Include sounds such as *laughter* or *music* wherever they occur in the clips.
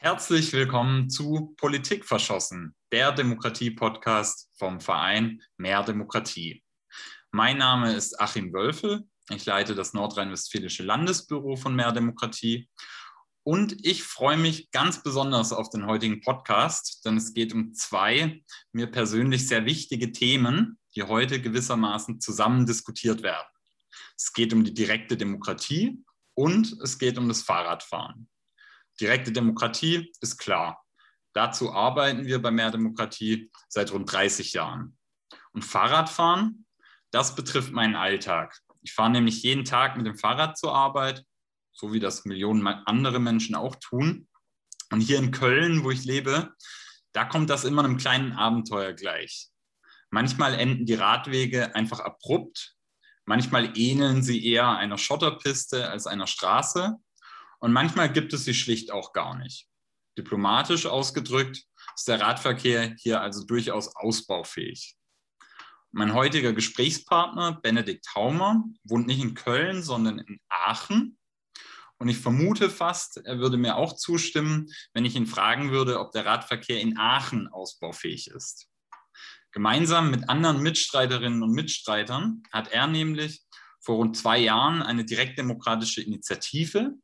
Herzlich willkommen zu Politik verschossen, der Demokratie-Podcast vom Verein Mehr Demokratie. Mein Name ist Achim Wölfel. Ich leite das nordrhein-westfälische Landesbüro von Mehr Demokratie. Und ich freue mich ganz besonders auf den heutigen Podcast, denn es geht um zwei mir persönlich sehr wichtige Themen, die heute gewissermaßen zusammen diskutiert werden. Es geht um die direkte Demokratie und es geht um das Fahrradfahren. Direkte Demokratie ist klar. Dazu arbeiten wir bei Mehr Demokratie seit rund 30 Jahren. Und Fahrradfahren, das betrifft meinen Alltag. Ich fahre nämlich jeden Tag mit dem Fahrrad zur Arbeit, so wie das Millionen andere Menschen auch tun. Und hier in Köln, wo ich lebe, da kommt das immer einem kleinen Abenteuer gleich. Manchmal enden die Radwege einfach abrupt, manchmal ähneln sie eher einer Schotterpiste als einer Straße und manchmal gibt es sie schlicht auch gar nicht. Diplomatisch ausgedrückt ist der Radverkehr hier also durchaus ausbaufähig. Mein heutiger Gesprächspartner, Benedikt Haumer, wohnt nicht in Köln, sondern in Aachen. Und ich vermute fast, er würde mir auch zustimmen, wenn ich ihn fragen würde, ob der Radverkehr in Aachen ausbaufähig ist. Gemeinsam mit anderen Mitstreiterinnen und Mitstreitern hat er nämlich vor rund zwei Jahren eine direktdemokratische Initiative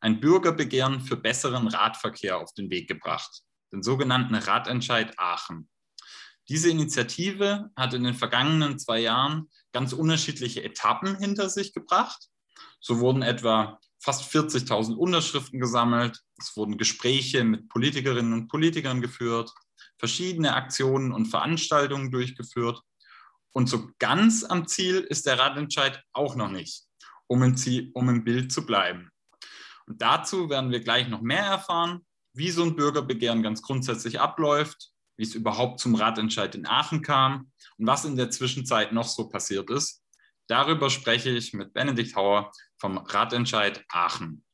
ein Bürgerbegehren für besseren Radverkehr auf den Weg gebracht, den sogenannten Radentscheid Aachen. Diese Initiative hat in den vergangenen zwei Jahren ganz unterschiedliche Etappen hinter sich gebracht. So wurden etwa fast 40.000 Unterschriften gesammelt, es wurden Gespräche mit Politikerinnen und Politikern geführt, verschiedene Aktionen und Veranstaltungen durchgeführt. Und so ganz am Ziel ist der Radentscheid auch noch nicht, um im, Ziel, um im Bild zu bleiben. Und dazu werden wir gleich noch mehr erfahren, wie so ein Bürgerbegehren ganz grundsätzlich abläuft, wie es überhaupt zum Ratentscheid in Aachen kam und was in der Zwischenzeit noch so passiert ist. Darüber spreche ich mit Benedikt Hauer vom Ratentscheid Aachen.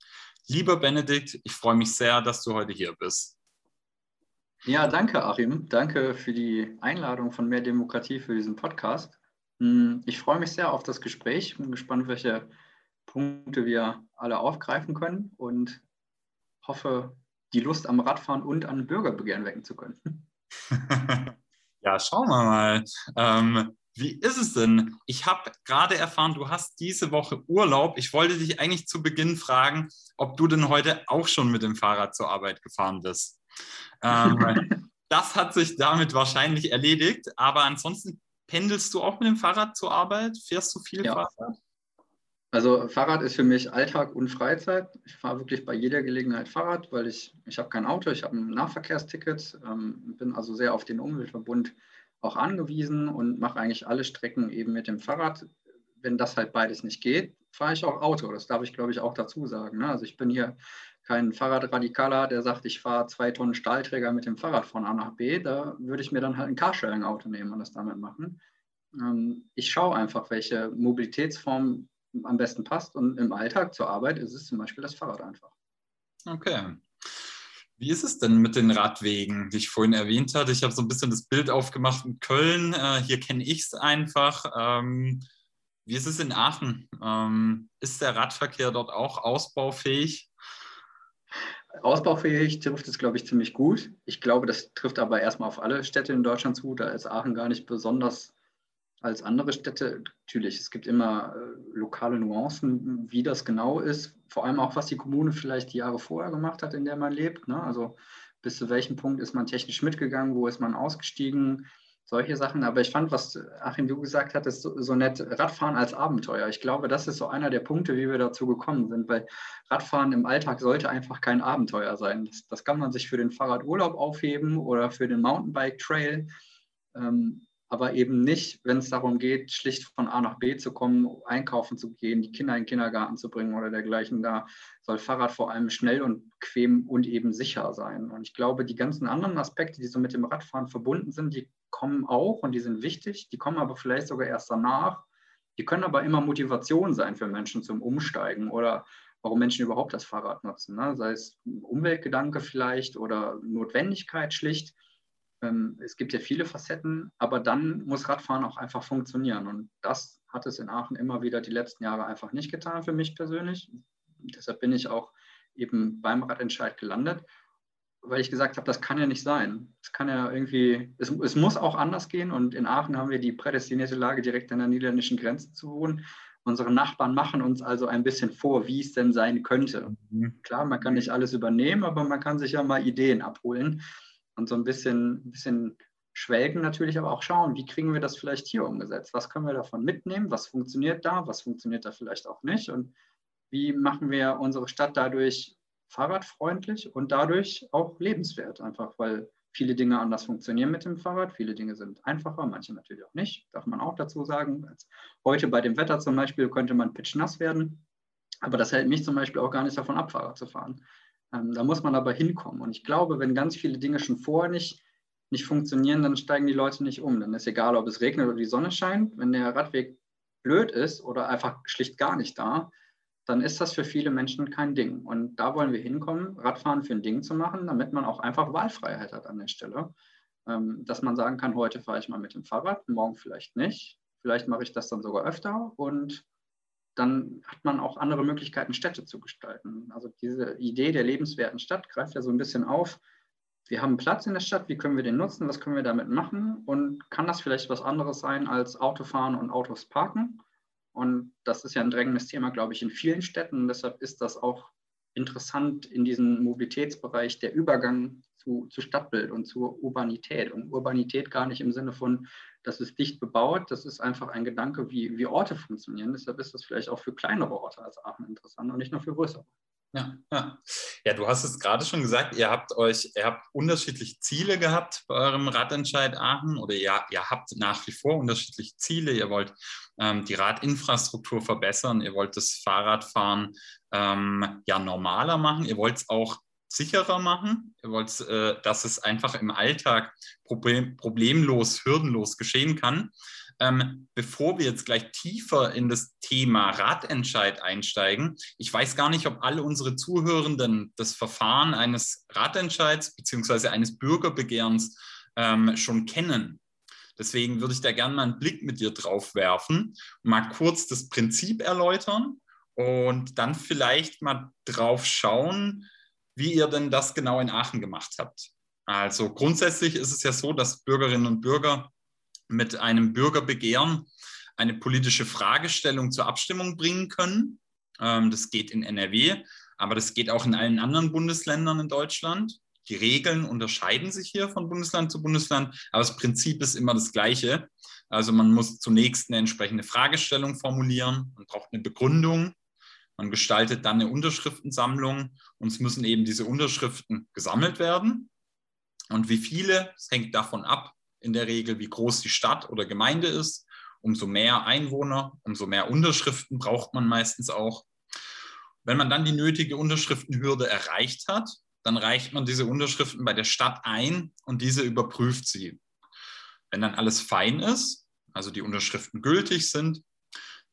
Lieber Benedikt, ich freue mich sehr, dass du heute hier bist. Ja, danke, Achim. Danke für die Einladung von Mehr Demokratie für diesen Podcast. Hm, ich freue mich sehr auf das Gespräch. Bin gespannt, welche Punkte wir alle aufgreifen können und hoffe, die Lust am Radfahren und an Bürgerbegehren wecken zu können. *laughs* ja, schauen wir mal. Ähm, wie ist es denn? Ich habe gerade erfahren, du hast diese Woche Urlaub. Ich wollte dich eigentlich zu Beginn fragen, ob du denn heute auch schon mit dem Fahrrad zur Arbeit gefahren bist. Ähm, *laughs* das hat sich damit wahrscheinlich erledigt, aber ansonsten pendelst du auch mit dem Fahrrad zur Arbeit? Fährst du viel ja. Fahrrad? Also Fahrrad ist für mich Alltag und Freizeit. Ich fahre wirklich bei jeder Gelegenheit Fahrrad, weil ich, ich habe kein Auto, ich habe ein Nahverkehrsticket, ähm, bin also sehr auf den Umweltverbund auch angewiesen und mache eigentlich alle Strecken eben mit dem Fahrrad. Wenn das halt beides nicht geht, fahre ich auch Auto. Das darf ich, glaube ich, auch dazu sagen. Ne? Also ich bin hier kein Fahrradradikaler, der sagt, ich fahre zwei Tonnen Stahlträger mit dem Fahrrad von A nach B. Da würde ich mir dann halt ein Carsharing-Auto nehmen und das damit machen. Ähm, ich schaue einfach, welche Mobilitätsform am besten passt. Und im Alltag zur Arbeit ist es zum Beispiel das Fahrrad einfach. Okay. Wie ist es denn mit den Radwegen, die ich vorhin erwähnt hatte? Ich habe so ein bisschen das Bild aufgemacht in Köln. Äh, hier kenne ich es einfach. Ähm, wie ist es in Aachen? Ähm, ist der Radverkehr dort auch ausbaufähig? Ausbaufähig trifft es, glaube ich, ziemlich gut. Ich glaube, das trifft aber erstmal auf alle Städte in Deutschland zu. Da ist Aachen gar nicht besonders als andere Städte. Natürlich, es gibt immer äh, lokale Nuancen, wie das genau ist. Vor allem auch, was die Kommune vielleicht die Jahre vorher gemacht hat, in der man lebt. Ne? Also bis zu welchem Punkt ist man technisch mitgegangen, wo ist man ausgestiegen, solche Sachen. Aber ich fand, was Achim, du gesagt hattest, so, so nett, Radfahren als Abenteuer. Ich glaube, das ist so einer der Punkte, wie wir dazu gekommen sind, weil Radfahren im Alltag sollte einfach kein Abenteuer sein. Das, das kann man sich für den Fahrradurlaub aufheben oder für den Mountainbike-Trail. Ähm, aber eben nicht, wenn es darum geht, schlicht von A nach B zu kommen, einkaufen zu gehen, die Kinder in den Kindergarten zu bringen oder dergleichen. Da soll Fahrrad vor allem schnell und bequem und eben sicher sein. Und ich glaube, die ganzen anderen Aspekte, die so mit dem Radfahren verbunden sind, die kommen auch und die sind wichtig. Die kommen aber vielleicht sogar erst danach. Die können aber immer Motivation sein für Menschen zum Umsteigen oder warum Menschen überhaupt das Fahrrad nutzen. Ne? Sei es Umweltgedanke vielleicht oder Notwendigkeit schlicht ähm, es gibt ja viele Facetten, aber dann muss Radfahren auch einfach funktionieren. Und das hat es in Aachen immer wieder die letzten Jahre einfach nicht getan für mich persönlich. Deshalb bin ich auch eben beim Radentscheid gelandet. weil ich gesagt habe, das kann ja nicht sein. Es kann ja irgendwie, es, es, muss auch anders gehen. Und in Aachen haben wir die prädestinierte Lage, direkt an der niederländischen Grenze zu wohnen. Unsere Nachbarn machen uns also ein bisschen vor, wie es denn sein könnte. Mhm. Klar, man kann nicht alles übernehmen, aber man kann sich ja mal Ideen abholen und so ein bisschen, bisschen schwelgen natürlich, aber auch schauen, wie kriegen wir das vielleicht hier umgesetzt? Was können wir davon mitnehmen? Was funktioniert da? Was funktioniert da vielleicht auch nicht? Und wie machen wir unsere Stadt dadurch fahrradfreundlich und dadurch auch lebenswert, einfach weil viele Dinge anders funktionieren mit dem Fahrrad. Viele Dinge sind einfacher, manche natürlich auch nicht, darf man auch dazu sagen. heute bei dem Wetter zum Beispiel könnte man pitchnass werden, aber das hält mich zum Beispiel auch gar nicht davon ab, Fahrrad zu fahren. Ähm, da muss man aber hinkommen. Und ich glaube, wenn ganz viele Dinge schon vorher nicht, nicht funktionieren, dann steigen die Leute nicht um. Dann ist egal, ob es regnet oder die Sonne scheint. Wenn der Radweg blöd ist oder einfach schlicht gar nicht da, dann ist das für viele Menschen kein Ding. Und da wollen wir hinkommen, Radfahren für ein Ding zu machen, damit man auch einfach Wahlfreiheit hat an der Stelle. Ähm, dass man sagen kann, heute fahre ich mal mit dem Fahrrad, morgen vielleicht nicht. Vielleicht mache ich das dann sogar öfter und dann hat man auch andere Möglichkeiten, Städte zu gestalten. Also diese Idee der lebenswerten Stadt greift ja so ein bisschen auf. Wir haben Platz in der Stadt, wie können wir den nutzen, was können wir damit machen und kann das vielleicht was anderes sein als Autofahren und Autos parken? Und das ist ja ein drängendes Thema, glaube ich, in vielen Städten. Und deshalb ist das auch interessant in diesem Mobilitätsbereich der Übergang zu, zu Stadtbild und zur Urbanität. Und Urbanität gar nicht im Sinne von, das ist dicht bebaut, das ist einfach ein Gedanke, wie, wie Orte funktionieren. Deshalb ist das vielleicht auch für kleinere Orte als Aachen interessant und nicht nur für größere. Ja, ja. ja, du hast es gerade schon gesagt, ihr habt euch, ihr habt unterschiedliche Ziele gehabt bei eurem Radentscheid Aachen oder ihr, ihr habt nach wie vor unterschiedliche Ziele. Ihr wollt ähm, die Radinfrastruktur verbessern, ihr wollt das Fahrradfahren ähm, ja normaler machen, ihr wollt es auch sicherer machen, ihr wollt, äh, dass es einfach im Alltag problem, problemlos, hürdenlos geschehen kann. Ähm, bevor wir jetzt gleich tiefer in das Thema Ratentscheid einsteigen, ich weiß gar nicht, ob alle unsere Zuhörenden das Verfahren eines Ratentscheids bzw. eines Bürgerbegehrens ähm, schon kennen. Deswegen würde ich da gerne mal einen Blick mit dir drauf werfen, mal kurz das Prinzip erläutern und dann vielleicht mal drauf schauen, wie ihr denn das genau in Aachen gemacht habt. Also grundsätzlich ist es ja so, dass Bürgerinnen und Bürger mit einem Bürgerbegehren eine politische Fragestellung zur Abstimmung bringen können. Ähm, das geht in NRW, aber das geht auch in allen anderen Bundesländern in Deutschland. Die Regeln unterscheiden sich hier von Bundesland zu Bundesland, aber das Prinzip ist immer das gleiche. Also man muss zunächst eine entsprechende Fragestellung formulieren, man braucht eine Begründung, man gestaltet dann eine Unterschriftensammlung und es müssen eben diese Unterschriften gesammelt werden. Und wie viele, das hängt davon ab, in der Regel, wie groß die Stadt oder Gemeinde ist. Umso mehr Einwohner, umso mehr Unterschriften braucht man meistens auch. Wenn man dann die nötige Unterschriftenhürde erreicht hat, dann reicht man diese Unterschriften bei der Stadt ein und diese überprüft sie. Wenn dann alles fein ist, also die Unterschriften gültig sind,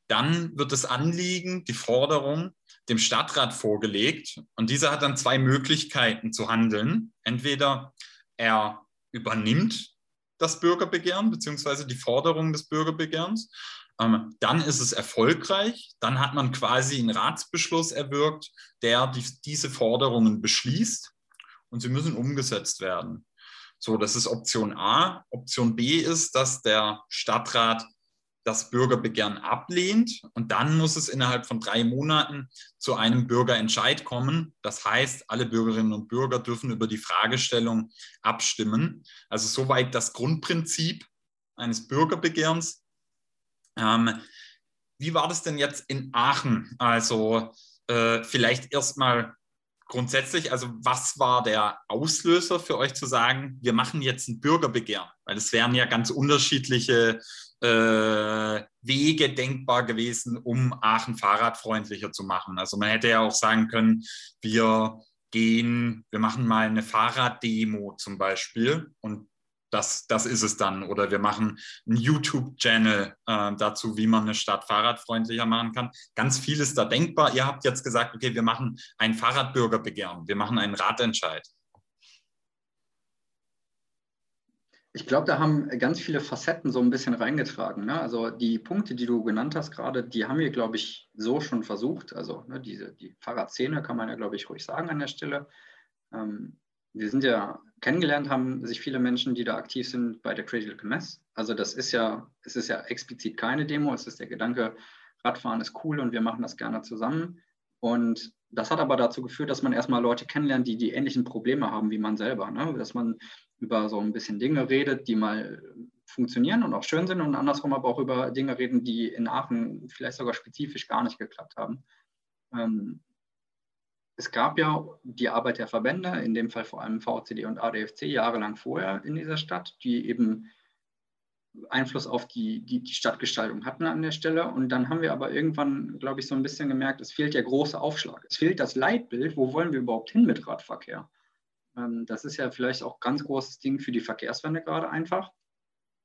dann wird das Anliegen, die Forderung dem Stadtrat vorgelegt und dieser hat dann zwei Möglichkeiten zu handeln. Entweder er übernimmt das Bürgerbegehren beziehungsweise die Forderung des Bürgerbegehrens. Ähm, dann ist es erfolgreich. Dann hat man quasi einen Ratsbeschluss erwirkt, der die, diese Forderungen beschließt und sie müssen umgesetzt werden. So, das ist Option A. Option B ist, dass der Stadtrat das Bürgerbegehren ablehnt und dann muss es innerhalb von drei Monaten zu einem Bürgerentscheid kommen. Das heißt, alle Bürgerinnen und Bürger dürfen über die Fragestellung abstimmen. Also soweit das Grundprinzip eines Bürgerbegehrens. Ähm, wie war das denn jetzt in Aachen? Also äh, vielleicht erstmal grundsätzlich, also was war der Auslöser für euch zu sagen, wir machen jetzt ein Bürgerbegehren? Weil es wären ja ganz unterschiedliche Wege denkbar gewesen, um Aachen fahrradfreundlicher zu machen. Also man hätte ja auch sagen können, wir gehen, wir machen mal eine Fahrraddemo zum Beispiel und das, das ist es dann. Oder wir machen einen YouTube-Channel äh, dazu, wie man eine Stadt fahrradfreundlicher machen kann. Ganz viel ist da denkbar. Ihr habt jetzt gesagt, okay, wir machen ein Fahrradbürgerbegehren, wir machen einen Ratentscheid. Ich glaube, da haben ganz viele Facetten so ein bisschen reingetragen. Ne? Also die Punkte, die du genannt hast gerade, die haben wir, glaube ich, so schon versucht. Also ne, diese, die Fahrradszene kann man ja, glaube ich, ruhig sagen an der Stelle. Ähm, wir sind ja kennengelernt, haben sich viele Menschen, die da aktiv sind bei der Critical Mass. Also das ist ja, es ist ja explizit keine Demo, es ist der Gedanke, Radfahren ist cool und wir machen das gerne zusammen. Und das hat aber dazu geführt, dass man erstmal Leute kennenlernt, die die ähnlichen Probleme haben wie man selber. Ne? Dass man über so ein bisschen Dinge redet, die mal funktionieren und auch schön sind und andersrum aber auch über Dinge reden, die in Aachen vielleicht sogar spezifisch gar nicht geklappt haben. Ähm, es gab ja die Arbeit der Verbände, in dem Fall vor allem VCD und ADFC, jahrelang vorher in dieser Stadt, die eben Einfluss auf die, die, die Stadtgestaltung hatten an der Stelle. Und dann haben wir aber irgendwann, glaube ich, so ein bisschen gemerkt, es fehlt der große Aufschlag. Es fehlt das Leitbild, wo wollen wir überhaupt hin mit Radverkehr? Ähm, das ist ja vielleicht auch ganz großes Ding für die Verkehrswende gerade einfach,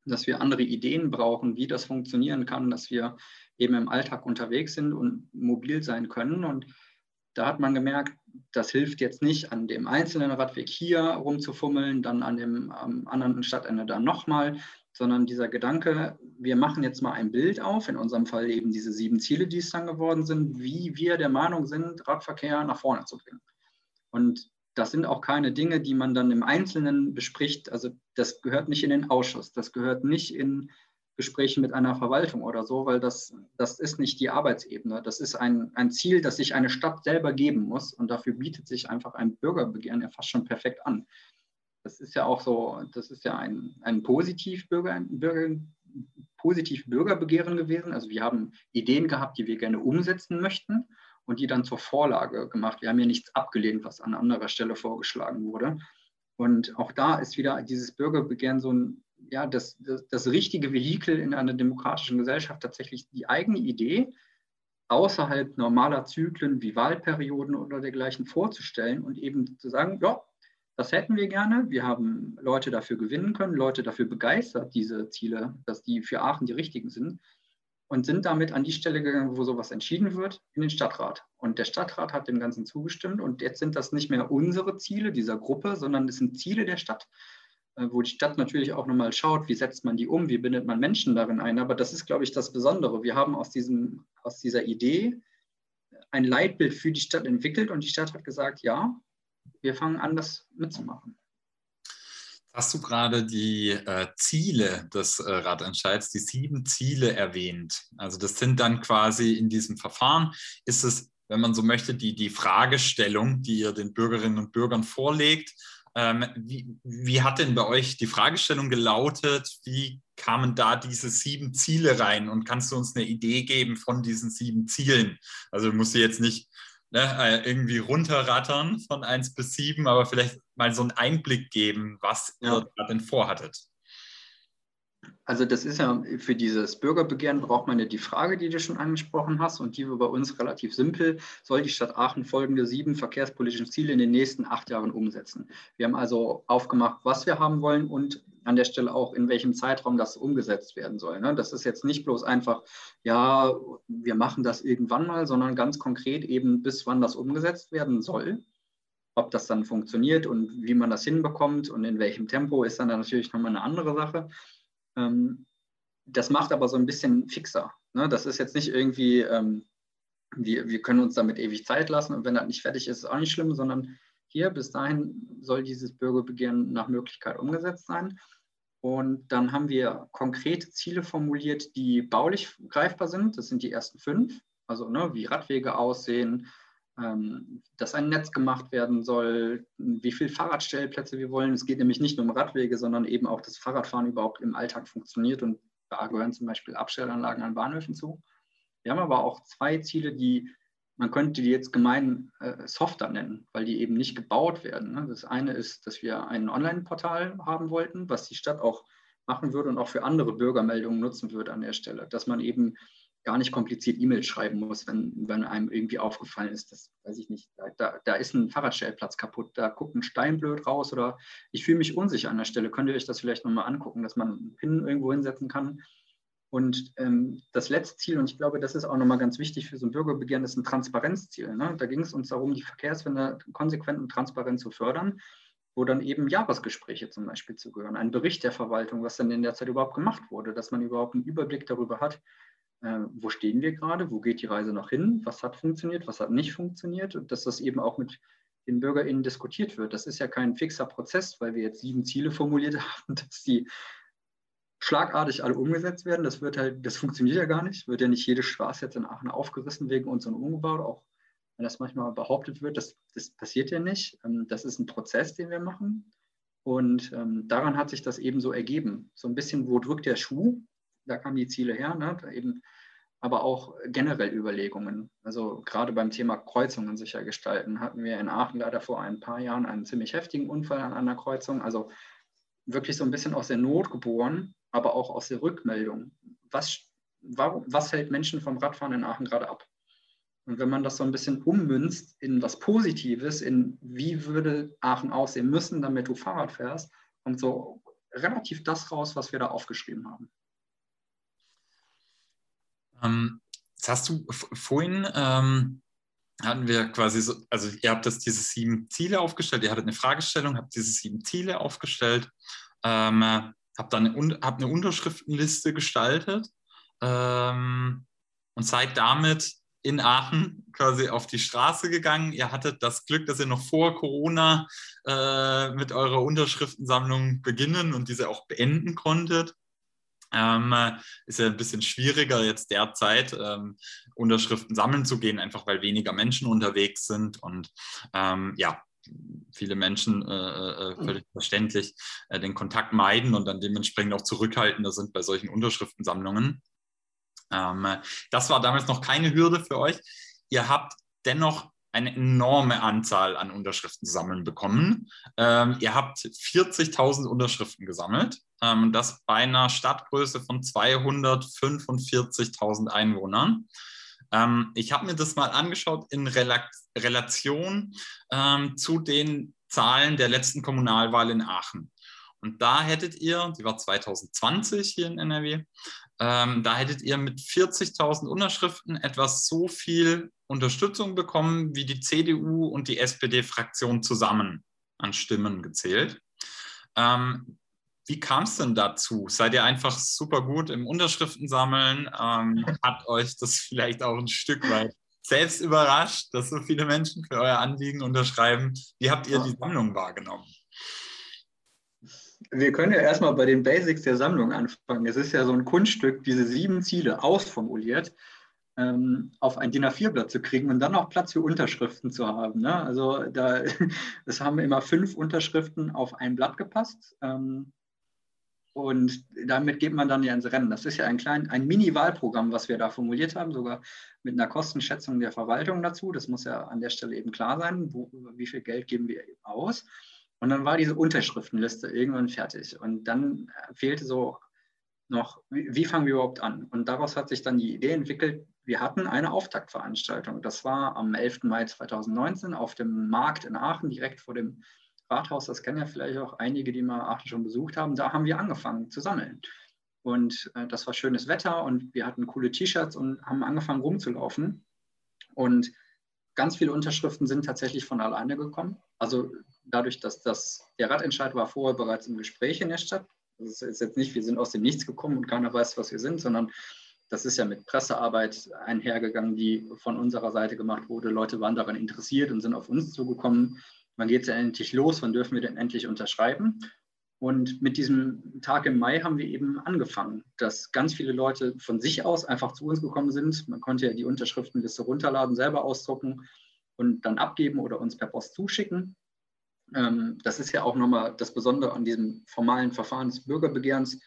dass wir andere Ideen brauchen, wie das funktionieren kann, dass wir eben im Alltag unterwegs sind und mobil sein können. Und da hat man gemerkt, das hilft jetzt nicht, an dem einzelnen Radweg hier rumzufummeln, dann an dem am anderen Stadtende dann nochmal, sondern dieser Gedanke, wir machen jetzt mal ein Bild auf, in unserem Fall eben diese sieben Ziele, die es dann geworden sind, wie wir der Meinung sind, Radverkehr nach vorne zu bringen. Und das sind auch keine Dinge, die man dann im Einzelnen bespricht. Also das gehört nicht in den Ausschuss, das gehört nicht in Gesprächen mit einer Verwaltung oder so, weil das, das ist nicht die Arbeitsebene. Das ist ein, ein Ziel, das sich eine Stadt selber geben muss und dafür bietet sich einfach ein Bürgerbegehren ja fast schon perfekt an. Das ist ja auch so, das ist ja ein, ein positiv Bürger, Bürger, positiv Bürgerbegehren gewesen. Also wir haben Ideen gehabt, die wir gerne umsetzen möchten und die dann zur Vorlage gemacht. Wir haben ja nichts abgelehnt, was an anderer Stelle vorgeschlagen wurde. Und auch da ist wieder dieses Bürgerbegehren so ein ja, das, das, das richtige Vehikel in einer demokratischen Gesellschaft tatsächlich die eigene Idee außerhalb normaler Zyklen wie Wahlperioden oder dergleichen vorzustellen und eben zu sagen, ja, das hätten wir gerne. Wir haben Leute dafür gewinnen können, Leute dafür begeistert, diese Ziele, dass die für Aachen die richtigen sind und sind damit an die Stelle gegangen, wo sowas entschieden wird, in den Stadtrat. Und der Stadtrat hat dem Ganzen zugestimmt und jetzt sind das nicht mehr unsere Ziele dieser Gruppe, sondern es sind Ziele der Stadt. Äh, wo die Stadt natürlich auch nochmal schaut, wie setzt man die um, wie bindet man Menschen darin ein. Aber das ist, glaube ich, das Besondere. Wir haben aus, diesem, aus dieser Idee ein Leitbild für die Stadt entwickelt und die Stadt hat gesagt, ja, wir fangen an, das mitzumachen. Hast du gerade die äh, Ziele des äh, Radentscheids, die sieben Ziele erwähnt? Also das sind dann quasi in diesem Verfahren, ist es, wenn man so möchte, die, die Fragestellung, die ihr den Bürgerinnen und Bürgern vorlegt ähm, wie, wie, hat denn bei euch die Fragestellung gelautet? Wie kamen da diese sieben Ziele rein? Und kannst du uns eine Idee geben von diesen sieben Zielen? Also du musst du jetzt nicht ne, äh, irgendwie runterrattern von eins bis sieben, aber vielleicht mal so einen Einblick geben, was ja. ihr da denn vorhattet. Also das ist ja für dieses Bürgerbegehren braucht man ja die Frage, die du schon angesprochen hast und die war bei uns relativ simpel. Soll die Stadt Aachen folgende sieben verkehrspolitischen Ziele in den nächsten acht Jahren umsetzen? Wir haben also aufgemacht, was wir haben wollen und an der Stelle auch, in welchem Zeitraum das umgesetzt werden soll. Ne? Das ist jetzt nicht bloß einfach, ja, wir machen das irgendwann mal, sondern ganz konkret eben, bis wann das umgesetzt werden soll. Ob das dann funktioniert und wie man das hinbekommt und in welchem Tempo, ist dann natürlich nochmal eine andere Sache. Ähm, das macht aber so ein bisschen fixer. Ne? Das ist jetzt nicht irgendwie, ähm, wir, wir können uns damit ewig Zeit lassen und wenn das nicht fertig ist, ist auch nicht schlimm, sondern hier bis dahin soll dieses Bürgerbegehren nach Möglichkeit umgesetzt sein. Und dann haben wir konkrete Ziele formuliert, die baulich greifbar sind. Das sind die ersten fünf. Also ne, wie Radwege aussehen, dass ein Netz gemacht werden soll, wie viele Fahrradstellplätze wir wollen. Es geht nämlich nicht nur um Radwege, sondern eben auch, dass Fahrradfahren überhaupt im Alltag funktioniert. Und da gehören zum Beispiel Abstellanlagen an Bahnhöfen zu. Wir haben aber auch zwei Ziele, die man könnte die jetzt gemein äh, softer nennen, weil die eben nicht gebaut werden. Ne? Das eine ist, dass wir ein Online-Portal haben wollten, was die Stadt auch machen würde und auch für andere Bürgermeldungen nutzen würde an der Stelle, dass man eben gar nicht kompliziert E-Mails schreiben muss, wenn, wenn einem irgendwie aufgefallen ist, das weiß ich nicht, da, da ist ein Fahrradstellplatz kaputt, da guckt ein Stein blöd raus oder ich fühle mich unsicher an der Stelle. Könnt ihr euch das vielleicht nochmal angucken, dass man einen Pin irgendwo hinsetzen kann? Und ähm, das letzte Ziel, und ich glaube, das ist auch nochmal ganz wichtig für so ein Bürgerbegehren, ist ein Transparenzziel. Ne? Da ging es uns darum, die Verkehrswende konsequent und transparent zu fördern, wo dann eben Jahresgespräche zum Beispiel zugehören, ein Bericht der Verwaltung, was dann in der Zeit überhaupt gemacht wurde, dass man überhaupt einen Überblick darüber hat, äh, wo stehen wir gerade, wo geht die Reise noch hin, was hat funktioniert, was hat nicht funktioniert und dass das eben auch mit den BürgerInnen diskutiert wird. Das ist ja kein fixer Prozess, weil wir jetzt sieben Ziele formuliert *laughs* haben, dass die schlagartig alle umgesetzt werden. Das wird halt, das funktioniert ja gar nicht. Wird ja nicht jede Straße jetzt in Aachen aufgerissen wegen uns und umgebaut, auch wenn das manchmal behauptet wird, das, das passiert ja nicht. Ähm, das ist ein Prozess, den wir machen. Und ähm, daran hat sich das eben so ergeben. So ein bisschen, wo drückt der Schuh? Da kamen die Ziele her, ne? eben, aber auch generell Überlegungen. Also gerade beim Thema Kreuzungen sicher gestalten hatten wir in Aachen leider vor ein paar Jahren einen ziemlich heftigen Unfall an einer Kreuzung. Also wirklich so ein bisschen aus der Not geboren, aber auch aus der Rückmeldung. Was, warum, was hält Menschen vom Radfahren in Aachen gerade ab? Und wenn man das so ein bisschen ummünzt in was Positives, in wie würde Aachen aussehen müssen, damit du Fahrrad fährst, kommt so relativ das raus, was wir da aufgeschrieben haben. Ähm, jetzt hast du vorhin ähm, hatten wir quasi so, also ihr habt das diese sieben Ziele aufgestellt, ihr hattet eine Fragestellung, habt diese sieben Ziele aufgestellt, ähm, habt dann eine, habt eine Unterschriftenliste gestaltet ähm, und seid damit in Aachen quasi auf die Straße gegangen. Ihr hattet das Glück, dass ihr noch vor Corona äh, mit eurer Unterschriftensammlung beginnen und diese auch beenden konntet. Ähm, ist ja ein bisschen schwieriger jetzt derzeit ähm, Unterschriften sammeln zu gehen, einfach weil weniger Menschen unterwegs sind und ähm, ja, viele Menschen äh, äh, äh völlig verständlich äh, den Kontakt meiden und dann dementsprechend auch zurückhaltender sind bei solchen Unterschriftensammlungen. Ähm, das war damals noch keine Hürde für euch. Ihr habt dennoch eine enorme Anzahl an Unterschriften sammeln bekommen. Ähm, ihr habt 40.000 Unterschriften gesammelt. Ähm, das bei einer Stadtgröße von 245.000 Einwohnern. Ähm, ich habe mir das mal angeschaut in Rela Relation ähm, zu den Zahlen der letzten Kommunalwahl in Aachen. Und da hättet ihr, die war 2020 hier in NRW, ähm, da hättet ihr mit 40.000 Unterschriften etwas so viel Unterstützung bekommen, wie die CDU und die SPD-Fraktion zusammen an Stimmen gezählt. Ähm, wie kam es denn dazu? Seid ihr einfach super gut im Unterschriften sammeln? Ähm, *laughs* hat euch das vielleicht auch ein Stück weit selbst überrascht, dass so viele Menschen für euer Anliegen unterschreiben? Wie habt ihr die Sammlung wahrgenommen? wir können ja erstmal bei den Basics der Sammlung anfangen. Es ist ja so ein Kunststück, diese sieben Ziele ausformuliert ähm, auf ein DIN A4-Blatt zu kriegen und dann noch Platz für Unterschriften zu haben. Ne? Also da, *laughs* es haben immer fünf Unterschriften auf ein Blatt gepasst. Ähm, und damit geht man dann ja ins Rennen. Das ist ja ein klein, ein Mini-Wahlprogramm, was wir da formuliert haben, sogar mit einer Kostenschätzung der Verwaltung dazu. Das muss ja an der Stelle eben klar sein, wo, wie viel Geld geben wir aus. Und dann war diese Unterschriftenliste irgendwann fertig. Und dann fehlte so noch, wie, wie, fangen wir überhaupt an? Und daraus hat sich dann die Idee entwickelt, wir hatten eine Auftaktveranstaltung. Das war am 11. Mai 2019 auf dem Markt in Aachen, direkt vor dem Rathaus. Das kennen ja vielleicht auch einige, die mal Aachen schon besucht haben. Da haben wir angefangen zu sammeln. Und äh, das war schönes Wetter und wir hatten coole T-Shirts und haben angefangen rumzulaufen. Und ganz viele Unterschriften sind tatsächlich von alleine gekommen. Also dadurch, dass das, der Radentscheid war vorher bereits im Gespräch in der Stadt. Das ist jetzt nicht, wir sind aus dem Nichts gekommen und keiner weiß, was wir sind, sondern das ist ja mit Pressearbeit einhergegangen, die von unserer Seite gemacht wurde. Leute waren daran interessiert und sind auf uns zugekommen. Wann geht es ja endlich los? Wann dürfen wir denn endlich unterschreiben? Und mit diesem Tag im Mai haben wir eben angefangen, dass ganz viele Leute von sich aus einfach zu uns gekommen sind. Man konnte ja die Unterschriftenliste runterladen, selber ausdrucken und dann abgeben oder uns per Post zuschicken. Ähm, das ist ja auch nochmal das Besondere an diesem formalen Verfahren des Bürgerbegehrens.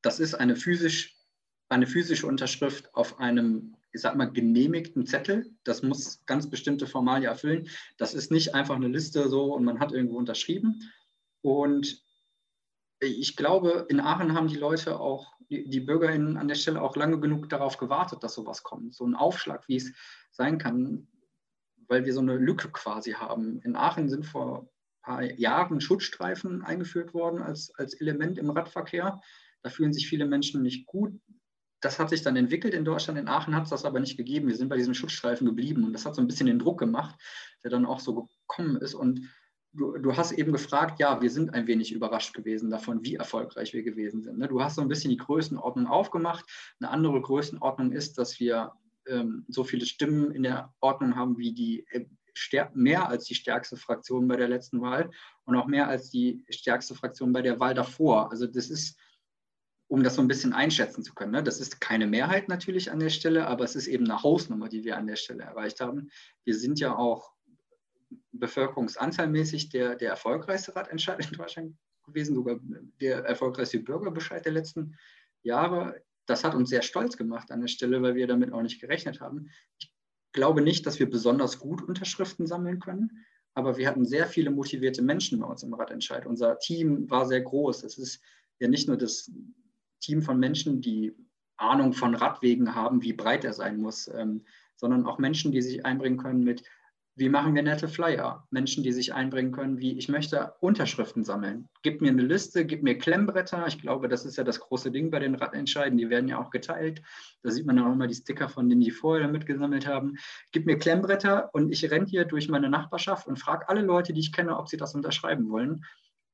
Das ist eine, physisch, eine physische Unterschrift auf einem, ich sag mal, genehmigten Zettel. Das muss ganz bestimmte Formalien erfüllen. Das ist nicht einfach eine Liste so und man hat irgendwo unterschrieben. Und ich glaube, in Aachen haben die Leute auch, die BürgerInnen an der Stelle auch lange genug darauf gewartet, dass sowas kommt. So ein Aufschlag, wie es sein kann, weil wir so eine Lücke quasi haben. In Aachen sind vor paar Jahren Schutzstreifen eingeführt worden als, als Element im Radverkehr. Da fühlen sich viele Menschen nicht gut. Das hat sich dann entwickelt in Deutschland. In Aachen hat es das aber nicht gegeben. Wir sind bei diesen Schutzstreifen geblieben und das hat so ein bisschen den Druck gemacht, der dann auch so gekommen ist. Und du, du hast eben gefragt, ja, wir sind ein wenig überrascht gewesen davon, wie erfolgreich wir gewesen sind. Ne? Du hast so ein bisschen die Größenordnung aufgemacht. Eine andere Größenordnung ist, dass wir ähm, so viele Stimmen in der Ordnung haben wie die mehr als die stärkste Fraktion bei der letzten Wahl und auch mehr als die stärkste Fraktion bei der Wahl davor. Also das ist, um das so ein bisschen einschätzen zu können. Ne? Das ist keine Mehrheit natürlich an der Stelle, aber es ist eben eine Hausnummer, die wir an der Stelle erreicht haben. Wir sind ja auch bevölkerungsanteilmäßig der, der erfolgreichste Ratentscheid in Deutschland gewesen, sogar der erfolgreichste Bürgerbescheid der letzten Jahre. Das hat uns sehr stolz gemacht an der Stelle, weil wir damit auch nicht gerechnet haben. Ich glaube nicht, dass wir besonders gut Unterschriften sammeln können, aber wir hatten sehr viele motivierte Menschen bei uns im Radentscheid. Unser Team war sehr groß. Es ist ja nicht nur das Team von Menschen, die Ahnung von Radwegen haben, wie breit er sein muss, ähm, sondern auch Menschen, die sich einbringen können mit wie machen wir nette Flyer? Menschen, die sich einbringen können, wie ich möchte Unterschriften sammeln. Gib mir eine Liste, gib mir Klemmbretter. Ich glaube, das ist ja das große Ding bei den Radentscheiden. Die werden ja auch geteilt. Da sieht man auch immer die Sticker von denen, die vorher damit gesammelt haben. Gib mir Klemmbretter und ich renne hier durch meine Nachbarschaft und frage alle Leute, die ich kenne, ob sie das unterschreiben wollen.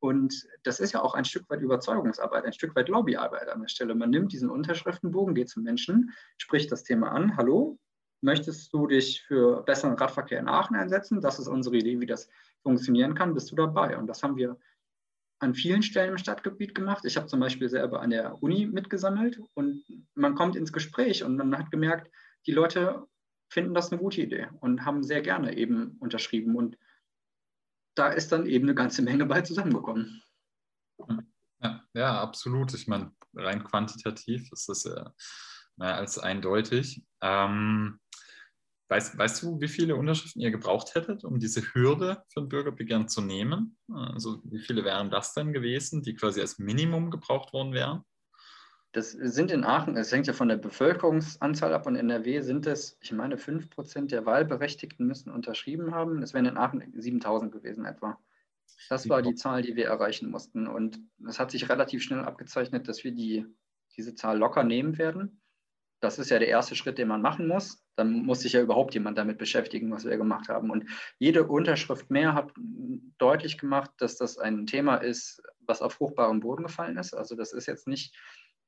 Und das ist ja auch ein Stück weit Überzeugungsarbeit, ein Stück weit Lobbyarbeit an der Stelle. Man nimmt diesen Unterschriftenbogen, geht zum Menschen, spricht das Thema an. Hallo, Möchtest du dich für besseren Radverkehr in Aachen einsetzen? Das ist unsere Idee, wie das funktionieren kann. Bist du dabei? Und das haben wir an vielen Stellen im Stadtgebiet gemacht. Ich habe zum Beispiel selber an der Uni mitgesammelt und man kommt ins Gespräch und man hat gemerkt, die Leute finden das eine gute Idee und haben sehr gerne eben unterschrieben. Und da ist dann eben eine ganze Menge bei zusammengekommen. Ja, ja absolut. Ich meine, rein quantitativ ist das ja mehr als eindeutig. Ähm, Weißt, weißt du, wie viele Unterschriften ihr gebraucht hättet, um diese Hürde für ein Bürgerbegehren zu nehmen? Also wie viele wären das denn gewesen, die quasi als Minimum gebraucht worden wären? Das sind in Aachen, es hängt ja von der Bevölkerungsanzahl ab und in NRW sind es, ich meine, 5 Prozent der Wahlberechtigten müssen unterschrieben haben. Es wären in Aachen 7000 gewesen etwa. Das war die Zahl, die wir erreichen mussten. Und es hat sich relativ schnell abgezeichnet, dass wir die, diese Zahl locker nehmen werden das ist ja der erste Schritt, den man machen muss. Dann muss sich ja überhaupt jemand damit beschäftigen, was wir gemacht haben. Und jede Unterschrift mehr hat deutlich gemacht, dass das ein Thema ist, was auf fruchtbarem Boden gefallen ist. Also das ist jetzt nicht,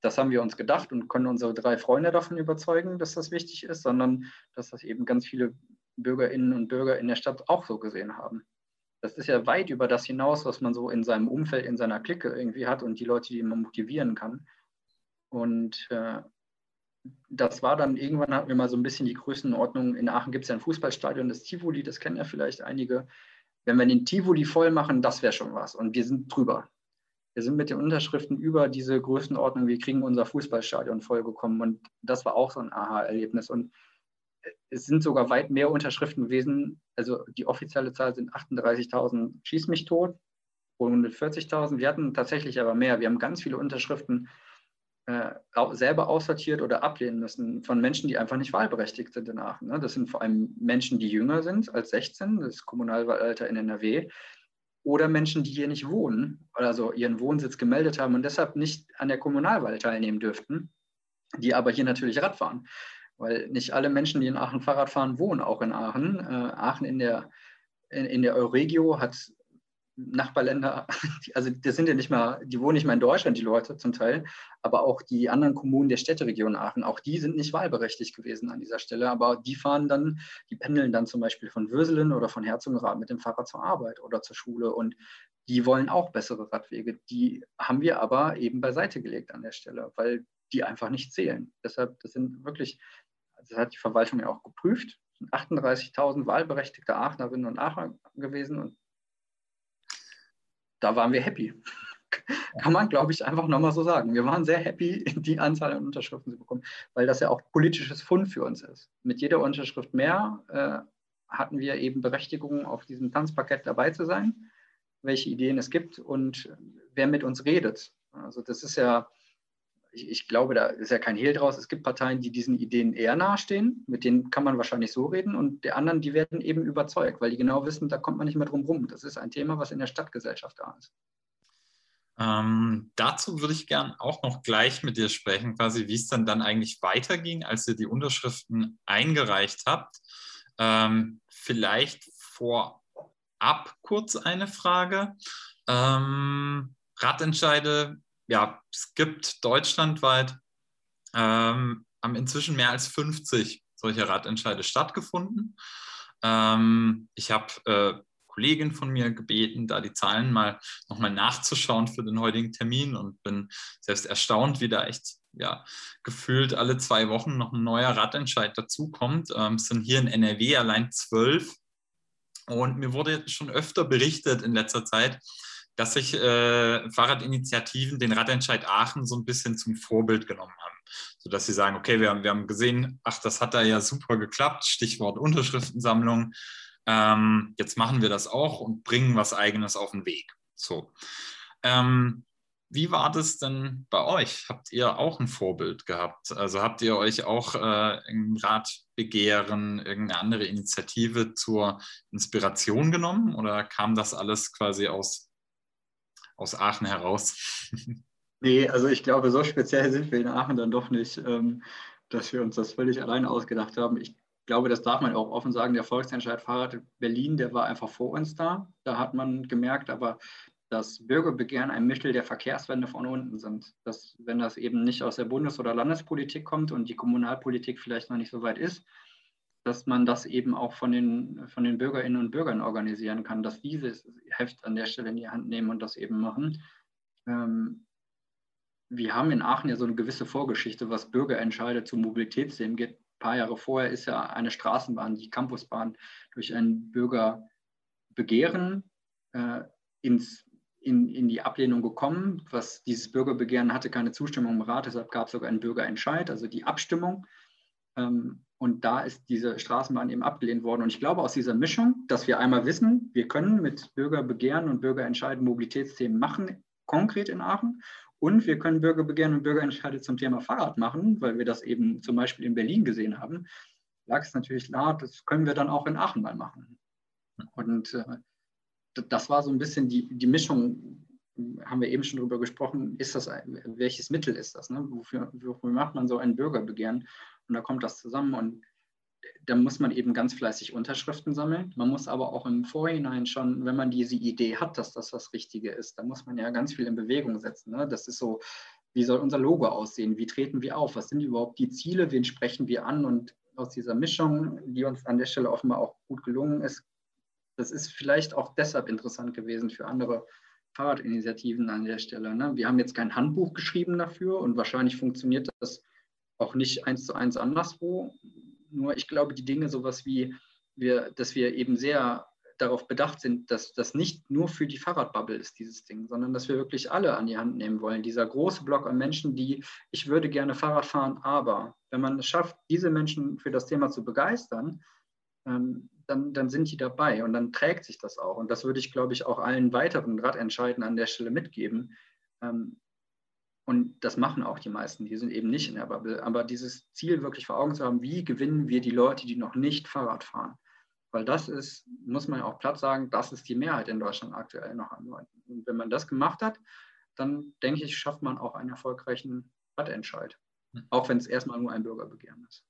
das haben wir uns gedacht und können unsere drei Freunde davon überzeugen, dass das wichtig ist, sondern dass das eben ganz viele Bürgerinnen und Bürger in der Stadt auch so gesehen haben. Das ist ja weit über das hinaus, was man so in seinem Umfeld, in seiner Clique irgendwie hat und die Leute, die man motivieren kann. Und äh, das war dann irgendwann hatten wir mal so ein bisschen die Größenordnung. In Aachen gibt es ja ein Fußballstadion, das Tivoli, das kennen ja vielleicht einige. Wenn wir den Tivoli voll machen, das wäre schon was. Und wir sind drüber. Wir sind mit den Unterschriften über diese Größenordnung, wir kriegen unser Fußballstadion vollgekommen. Und das war auch so ein Aha-Erlebnis. Und es sind sogar weit mehr Unterschriften gewesen. Also die offizielle Zahl sind 38.000 Schieß mich tot, 140.000. Wir hatten tatsächlich aber mehr. Wir haben ganz viele Unterschriften äh, selber aussortiert oder ablehnen müssen von Menschen, die einfach nicht wahlberechtigt sind in Aachen. Ne? Das sind vor allem Menschen, die jünger sind als 16, das Kommunalwahlalter in NRW, oder Menschen, die hier nicht wohnen, also ihren Wohnsitz gemeldet haben und deshalb nicht an der Kommunalwahl teilnehmen dürften, die aber hier natürlich Rad fahren. Weil nicht alle Menschen, die in Aachen Fahrrad fahren, wohnen auch in Aachen. Äh, Aachen in der, in, in der Euregio hat Nachbarländer, *laughs* also das sind ja nicht mal, die wohnen nicht mal in Deutschland, die Leute zum Teil, aber auch die anderen Kommunen der Städteregion Aachen, auch die sind nicht wahlberechtigt gewesen an dieser Stelle, aber die fahren dann, die pendeln dann zum Beispiel von Würselen oder von Herzogenrath mit dem Fahrrad zur Arbeit oder zur Schule und die wollen auch bessere Radwege. Die haben wir aber eben beiseite gelegt an der Stelle, weil die einfach nicht zählen. Deshalb, das sind wirklich, das hat die Verwaltung ja auch geprüft, 38.000 wahlberechtigte Aachnerinnen und Aacher gewesen und da waren wir happy. Kann man, glaube ich, einfach nochmal so sagen. Wir waren sehr happy, die Anzahl an Unterschriften zu bekommen, weil das ja auch politisches Fund für uns ist. Mit jeder Unterschrift mehr äh, hatten wir eben Berechtigung, auf diesem Tanzparkett dabei zu sein, welche Ideen es gibt und wer mit uns redet. Also das ist ja, ich, ich, glaube, da ist ja kein Hehl draus. Es gibt Parteien, die diesen Ideen eher nahestehen, mit denen kann man wahrscheinlich so reden und der anderen, die werden eben überzeugt, weil die genau wissen, da kommt man nicht mehr drum rum. Das ist ein Thema, was in der Stadtgesellschaft da ist. Ähm, dazu würde ich gern auch noch gleich mit dir sprechen, quasi, wie es dann, dann eigentlich weiterging, als ihr die Unterschriften eingereicht habt. Ähm, vielleicht vorab kurz eine Frage. Ähm, Radentscheide ja, es gibt deutschlandweit ähm, haben inzwischen mehr als 50 solche Radentscheide stattgefunden. Ähm, ich habe äh, Kollegin von mir gebeten, da die Zahlen mal nochmal nachzuschauen für den heutigen Termin und bin selbst erstaunt, wie da echt ja, gefühlt alle zwei Wochen noch ein neuer Radentscheid dazukommt. Ähm, es sind hier in NRW allein zwölf. Und mir wurde schon öfter berichtet in letzter Zeit, dass sich äh, Fahrradinitiativen den Radentscheid Aachen so ein bisschen zum Vorbild genommen haben. Sodass sie sagen, okay, wir haben, wir haben gesehen, ach, das hat da ja super geklappt, Stichwort Unterschriftensammlung. Ähm, jetzt machen wir das auch und bringen was Eigenes auf den Weg. So. Ähm, wie war das denn bei euch? Habt ihr auch ein Vorbild gehabt? Also habt ihr euch auch äh, ein Radbegehren, irgendeine andere Initiative zur Inspiration genommen oder kam das alles quasi aus, aus Aachen heraus? *laughs* nee, also ich glaube, so speziell sind wir in Aachen dann doch nicht, ähm, dass wir uns das völlig alleine ausgedacht haben. Ich glaube, das darf man auch offen sagen, der Volksentscheid Fahrrad Berlin, der war einfach vor uns da. Da hat man gemerkt, aber dass Bürgerbegehren ein Mittel der Verkehrswende von unten sind. Dass, wenn das eben nicht aus der Bundes- oder Landespolitik kommt und die Kommunalpolitik vielleicht noch nicht so weit ist, dass man das eben auch von den, von den Bürgerinnen und Bürgern organisieren kann, dass dieses Heft an der Stelle in die Hand nehmen und das eben machen. Ähm, wir haben in Aachen ja so eine gewisse Vorgeschichte, was Bürgerentscheide zu Mobilitätsthemen geht. Ein paar Jahre vorher ist ja eine Straßenbahn, die Campusbahn, durch ein Bürgerbegehren äh, ins in, in die Ablehnung gekommen. Was dieses Bürgerbegehren hatte keine Zustimmung im Rat, deshalb gab es sogar einen Bürgerentscheid, also die Abstimmung. Ähm, und da ist diese Straßenbahn eben abgelehnt worden. Und ich glaube, aus dieser Mischung, dass wir einmal wissen, wir können mit Bürgerbegehren und Bürgerentscheiden Mobilitätsthemen machen, konkret in Aachen. Und wir können Bürgerbegehren und Bürgerentscheide zum Thema Fahrrad machen, weil wir das eben zum Beispiel in Berlin gesehen haben. Lag es natürlich nahe, das können wir dann auch in Aachen mal machen. Und äh, das war so ein bisschen die, die Mischung, haben wir eben schon drüber gesprochen, ist das, welches Mittel ist das? Ne? Wofür, wofür macht man so ein Bürgerbegehren? Und da kommt das zusammen und da muss man eben ganz fleißig Unterschriften sammeln. Man muss aber auch im Vorhinein schon, wenn man diese Idee hat, dass das das Richtige ist, da muss man ja ganz viel in Bewegung setzen. Ne? Das ist so, wie soll unser Logo aussehen? Wie treten wir auf? Was sind überhaupt die Ziele? Wen sprechen wir an? Und aus dieser Mischung, die uns an der Stelle offenbar auch gut gelungen ist, das ist vielleicht auch deshalb interessant gewesen für andere Fahrradinitiativen an der Stelle. Ne? Wir haben jetzt kein Handbuch geschrieben dafür und wahrscheinlich funktioniert das auch nicht eins zu eins anderswo. Nur ich glaube, die Dinge, sowas wie wir, dass wir eben sehr darauf bedacht sind, dass das nicht nur für die Fahrradbubble ist, dieses Ding, sondern dass wir wirklich alle an die Hand nehmen wollen. Dieser große Block an Menschen, die, ich würde gerne Fahrrad fahren, aber wenn man es schafft, diese Menschen für das Thema zu begeistern, ähm, dann, dann sind die dabei und dann trägt sich das auch. Und das würde ich, glaube ich, auch allen weiteren Radentscheiden an der Stelle mitgeben. Ähm, und das machen auch die meisten, die sind eben nicht in der Bubble. Aber dieses Ziel wirklich vor Augen zu haben, wie gewinnen wir die Leute, die noch nicht Fahrrad fahren? Weil das ist, muss man ja auch platt sagen, das ist die Mehrheit in Deutschland aktuell noch an Leuten. Und wenn man das gemacht hat, dann denke ich, schafft man auch einen erfolgreichen Radentscheid. Hm. Auch wenn es erstmal nur ein Bürgerbegehren ist.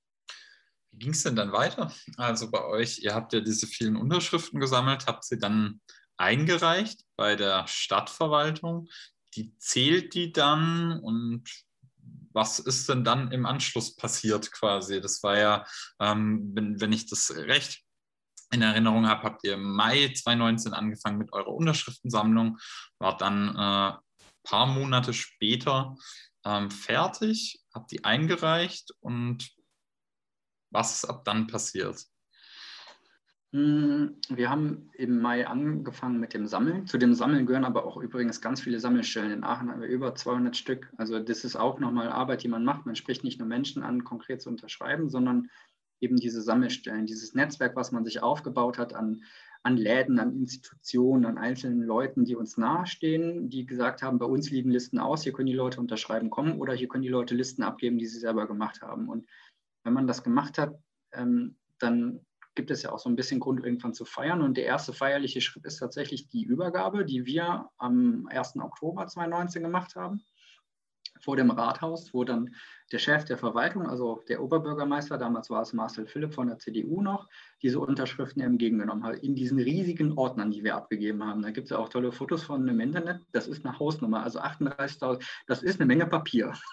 Wie ging es denn dann weiter? Also bei euch, ihr habt ja diese vielen Unterschriften gesammelt, habt sie dann eingereicht bei der Stadtverwaltung. Die zählt die dann und was ist denn dann im Anschluss passiert quasi? Das war ja, ähm, wenn, wenn ich das recht in Erinnerung habe, habt ihr im Mai 2019 angefangen mit eurer Unterschriftensammlung, war dann ein äh, paar Monate später ähm, fertig, habt die eingereicht und was ist ab dann passiert? Hm, wir haben im Mai angefangen mit dem Sammeln. Zu dem Sammeln gehören aber auch übrigens ganz viele Sammelstellen. In Aachen haben wir über 200 Stück. Also das ist auch nochmal Arbeit, die man macht. Man spricht nicht nur Menschen an, konkret zu unterschreiben, sondern eben diese Sammelstellen, dieses Netzwerk, was man sich aufgebaut hat an, an Läden, an Institutionen, an einzelnen Leuten, die uns nahestehen, die gesagt haben, bei uns liegen Listen aus, hier können die Leute unterschreiben kommen oder hier können die Leute Listen abgeben, die sie selber gemacht haben. Und wenn man das gemacht hat, ähm, dann gibt es ja auch so ein bisschen Grund, irgendwann zu feiern. Und der erste feierliche Schritt ist tatsächlich die Übergabe, die wir am 1. Oktober 2019 gemacht haben, vor dem Rathaus, wo dann der Chef der Verwaltung, also der Oberbürgermeister, damals war es Marcel Philipp von der CDU noch, diese Unterschriften entgegengenommen hat, in diesen riesigen Ordnern, die wir abgegeben haben. Da gibt es ja auch tolle Fotos von im Internet. Das ist eine Hausnummer, also 38.000, das ist eine Menge Papier. *laughs*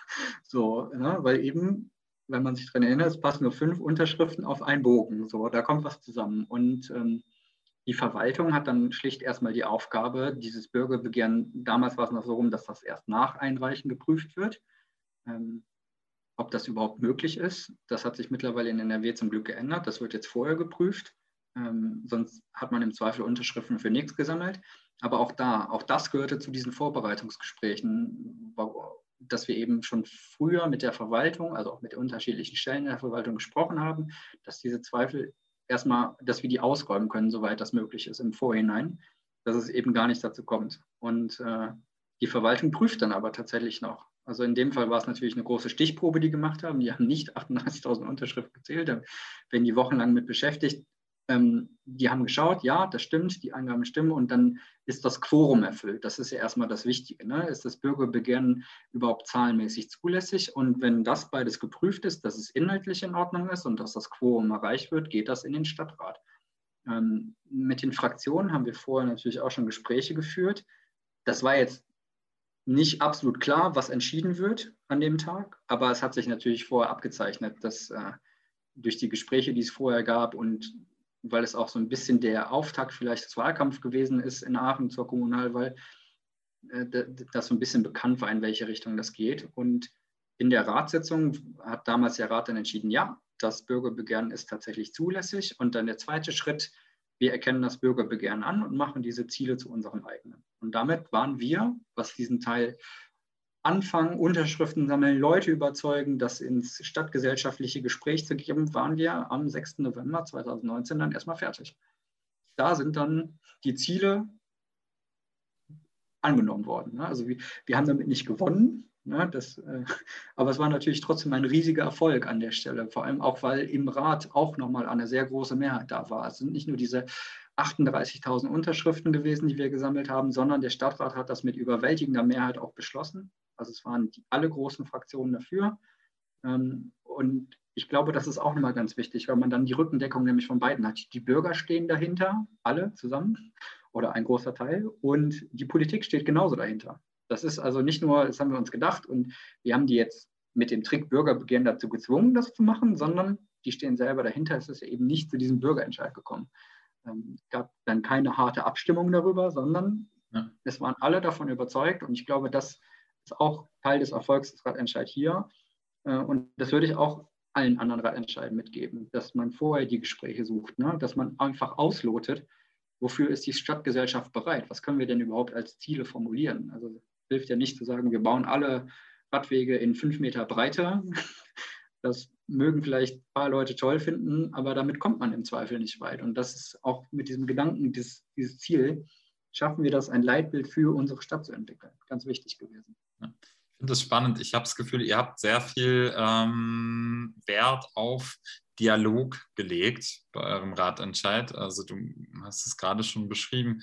So, ne, weil eben wenn man sich daran erinnert, es passen nur fünf Unterschriften auf einen Bogen. So, da kommt was zusammen. Und ähm, die Verwaltung hat dann schlicht erstmal die Aufgabe, dieses Bürgerbegehren, damals war es noch so rum, dass das erst nach Einreichen geprüft wird, ähm, ob das überhaupt möglich ist. Das hat sich mittlerweile in NRW zum Glück geändert. Das wird jetzt vorher geprüft. Ähm, sonst hat man im Zweifel Unterschriften für nichts gesammelt. Aber auch da, auch das gehörte zu diesen Vorbereitungsgesprächen, dass wir eben schon früher mit der Verwaltung, also auch mit unterschiedlichen Stellen der Verwaltung gesprochen haben, dass diese Zweifel erstmal, dass wir die ausräumen können, soweit das möglich ist im Vorhinein, dass es eben gar nicht dazu kommt. Und äh, die Verwaltung prüft dann aber tatsächlich noch. Also in dem Fall war es natürlich eine große Stichprobe, die gemacht haben. Die haben nicht *laughs* 38.000 Unterschriften gezählt, da werden die wochenlang mit beschäftigt. Ähm, die haben geschaut, ja, das stimmt, die Angaben stimmen und dann ist das Quorum erfüllt. Das ist ja erstmal das Wichtige. Ne? Ist das Bürgerbegehren überhaupt zahlenmäßig zulässig? Und wenn das beides geprüft ist, dass es inhaltlich in Ordnung ist und dass das Quorum erreicht wird, geht das in den Stadtrat. Ähm, mit den Fraktionen haben wir vorher natürlich auch schon Gespräche geführt. Das war jetzt nicht absolut klar, was entschieden wird an dem Tag, aber es hat sich natürlich vorher abgezeichnet, dass äh, durch die Gespräche, die es vorher gab und weil es auch so ein bisschen der Auftakt vielleicht des Wahlkampfs gewesen ist in Aachen zur Kommunalwahl, äh, dass so ein bisschen bekannt war, in welche Richtung das geht. Und in der Ratssitzung hat damals der Rat dann entschieden, ja, das Bürgerbegehren ist tatsächlich zulässig. Und dann der zweite Schritt, wir erkennen das Bürgerbegehren an und machen diese Ziele zu unserem eigenen. Und damit waren wir, was diesen Teil anfangen, Unterschriften sammeln, Leute überzeugen, das ins stadtgesellschaftliche Gespräch zu geben, waren wir am 6. November 2019 dann erstmal fertig. Da sind dann die Ziele angenommen worden. Ne? Also wir, wir haben damit nicht gewonnen, ne? das, äh, aber es war natürlich trotzdem ein riesiger Erfolg an der Stelle, vor allem auch, weil im Rat auch nochmal eine sehr große Mehrheit da war. Es sind nicht nur diese 38.000 Unterschriften gewesen, die wir gesammelt haben, sondern der Stadtrat hat das mit überwältigender Mehrheit auch beschlossen. Also es waren die, alle großen Fraktionen dafür. Ähm, und ich glaube, das ist auch nochmal ganz wichtig, weil man dann die Rückendeckung nämlich von beiden hat. Die Bürger stehen dahinter, alle zusammen oder ein großer Teil, und die Politik steht genauso dahinter. Das ist also nicht nur, das haben wir uns gedacht und wir haben die jetzt mit dem Trick Bürgerbegehren dazu gezwungen, das zu machen, sondern die stehen selber dahinter. Es ist eben nicht zu diesem Bürgerentscheid gekommen. Es ähm, gab dann keine harte Abstimmung darüber, sondern ja. es waren alle davon überzeugt und ich glaube, das ist auch Teil des Erfolgs des Radentscheid hier. Äh, und das würde ich auch allen anderen Radentscheiden mitgeben, dass man vorher die Gespräche sucht, ne? dass man einfach auslotet, wofür ist die Stadtgesellschaft bereit? Was können wir denn überhaupt als Ziele formulieren? Also hilft ja nicht zu sagen, wir bauen alle Radwege in fünf Meter Breite. *laughs* Das mögen vielleicht ein paar Leute toll finden, aber damit kommt man im Zweifel nicht weit. Und das ist auch mit diesem Gedanken, dieses, dieses Ziel, schaffen wir das, ein Leitbild für unsere Stadt zu entwickeln. Ganz wichtig gewesen. Ja. Ich finde das spannend. Ich habe das Gefühl, ihr habt sehr viel ähm, Wert auf Dialog gelegt bei eurem Ratentscheid. Also du hast es gerade schon beschrieben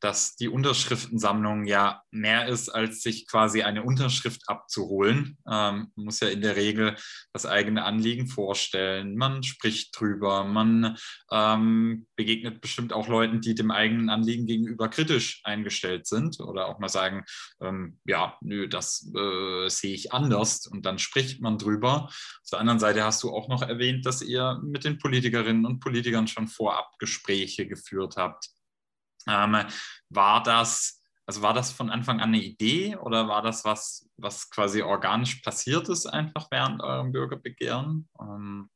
dass die Unterschriftensammlung ja mehr ist, als sich quasi eine Unterschrift abzuholen. Ähm, man muss ja in der Regel das eigene Anliegen vorstellen. Man spricht drüber. Man ähm, begegnet bestimmt auch Leuten, die dem eigenen Anliegen gegenüber kritisch eingestellt sind oder auch mal sagen, ähm, ja, nö, das äh, sehe ich anders. Und dann spricht man drüber. Auf der anderen Seite hast du auch noch erwähnt, dass ihr mit den Politikerinnen und Politikern schon vorab Gespräche geführt habt. Ähm, war das, also war das von Anfang an eine Idee oder war das was, was quasi organisch passiert ist, einfach während eurem Bürgerbegehren? Ähm,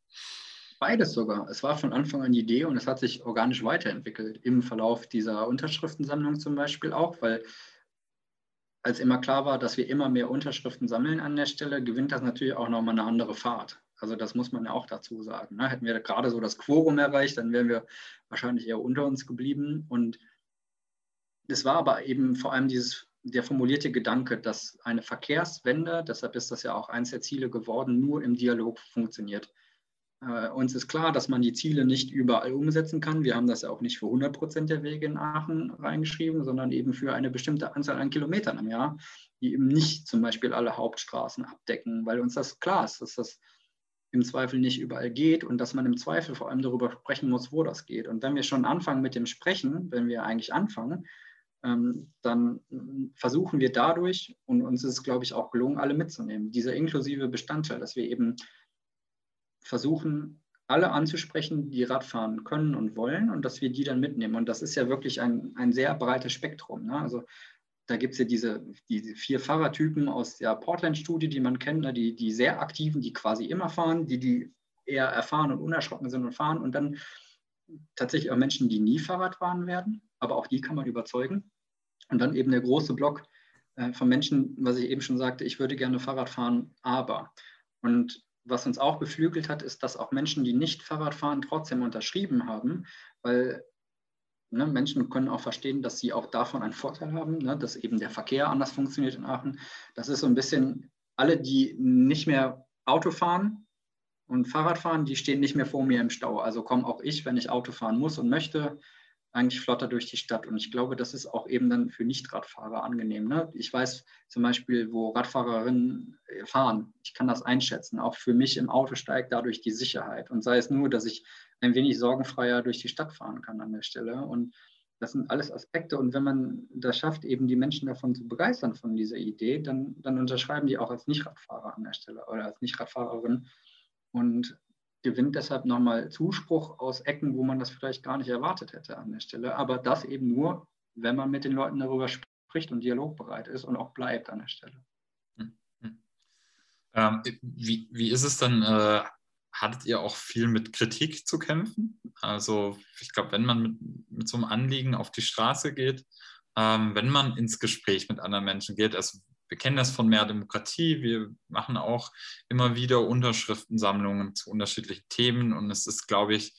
Beides sogar. Es war von Anfang an die Idee und es hat sich organisch weiterentwickelt im Verlauf dieser Unterschriftensammlung zum Beispiel auch, weil als immer klar war, dass wir immer mehr Unterschriften sammeln an der Stelle, gewinnt das natürlich auch nochmal eine andere Fahrt. Also das muss man ja auch dazu sagen. Ne? Hätten wir gerade so das Quorum erreicht, dann wären wir wahrscheinlich eher unter uns geblieben. Und es war aber eben vor allem dieses, der formulierte Gedanke, dass eine Verkehrswende, deshalb ist das ja auch eines der Ziele geworden, nur im Dialog funktioniert. Äh, uns ist klar, dass man die Ziele nicht überall umsetzen kann. Wir haben das ja auch nicht für 100 Prozent der Wege in Aachen reingeschrieben, sondern eben für eine bestimmte Anzahl an Kilometern im Jahr, die eben nicht zum Beispiel alle Hauptstraßen abdecken, weil uns das klar ist, dass das im Zweifel nicht überall geht und dass man im Zweifel vor allem darüber sprechen muss, wo das geht. Und wenn wir schon anfangen mit dem Sprechen, wenn wir eigentlich anfangen, dann versuchen wir dadurch, und uns ist es, glaube ich, auch gelungen, alle mitzunehmen, dieser inklusive Bestandteil, dass wir eben versuchen, alle anzusprechen, die Radfahren können und wollen und dass wir die dann mitnehmen. Und das ist ja wirklich ein, ein sehr breites Spektrum. Ne? Also da gibt es ja diese, diese vier Fahrertypen aus der Portland-Studie, die man kennt, ne? die, die sehr aktiven, die quasi immer fahren, die, die eher erfahren und unerschrocken sind und fahren und dann tatsächlich auch Menschen, die nie Fahrrad fahren werden, aber auch die kann man überzeugen. Und dann eben der große Block äh, von Menschen, was ich eben schon sagte, ich würde gerne Fahrrad fahren, aber. Und was uns auch beflügelt hat, ist, dass auch Menschen, die nicht Fahrrad fahren, trotzdem unterschrieben haben, weil ne, Menschen können auch verstehen, dass sie auch davon einen Vorteil haben, ne, dass eben der Verkehr anders funktioniert in Aachen. Das ist so ein bisschen, alle, die nicht mehr Auto fahren und Fahrrad fahren, die stehen nicht mehr vor mir im Stau. Also komme auch ich, wenn ich Auto fahren muss und möchte, eigentlich flotter durch die Stadt. Und ich glaube, das ist auch eben dann für Nicht-Radfahrer angenehm. Ne? Ich weiß zum Beispiel, wo Radfahrerinnen äh, fahren. Ich kann das einschätzen. Auch für mich im Auto steigt dadurch die Sicherheit. Und sei es nur, dass ich ein wenig sorgenfreier durch die Stadt fahren kann an der Stelle. Und das sind alles Aspekte. Und wenn man das schafft, eben die Menschen davon zu begeistern von dieser Idee, dann, dann unterschreiben die auch als Nicht-Radfahrer an der Stelle oder als Nicht-Radfahrerin. Und gewinnt deshalb nochmal Zuspruch aus Ecken, wo man das vielleicht gar nicht erwartet hätte an der Stelle. Aber das eben nur, wenn man mit den Leuten darüber spricht und dialogbereit ist und auch bleibt an der Stelle. Hm, hm. Ähm, wie, wie ist es dann? Äh, hattet ihr auch viel mit Kritik zu kämpfen? Also ich glaube, wenn man mit, mit so einem Anliegen auf die Straße geht, ähm, wenn man ins Gespräch mit anderen Menschen geht, also wir kennen das von mehr Demokratie. Wir machen auch immer wieder Unterschriftensammlungen zu unterschiedlichen Themen. Und es ist, glaube ich,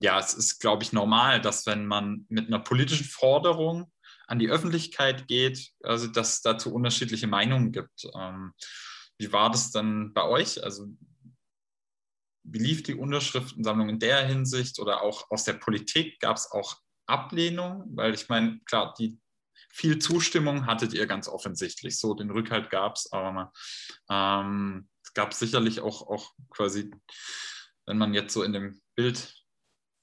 ja, es ist, glaube ich, normal, dass wenn man mit einer politischen Forderung an die Öffentlichkeit geht, also dass es dazu unterschiedliche Meinungen gibt. Ähm, wie war das dann bei euch? Also wie lief die Unterschriftensammlung in der Hinsicht oder auch aus der Politik? Gab es auch Ablehnung? Weil ich meine, klar, die viel Zustimmung hattet ihr ganz offensichtlich. So, den Rückhalt gab es, aber ähm, es gab sicherlich auch, auch quasi, wenn man jetzt so in dem Bild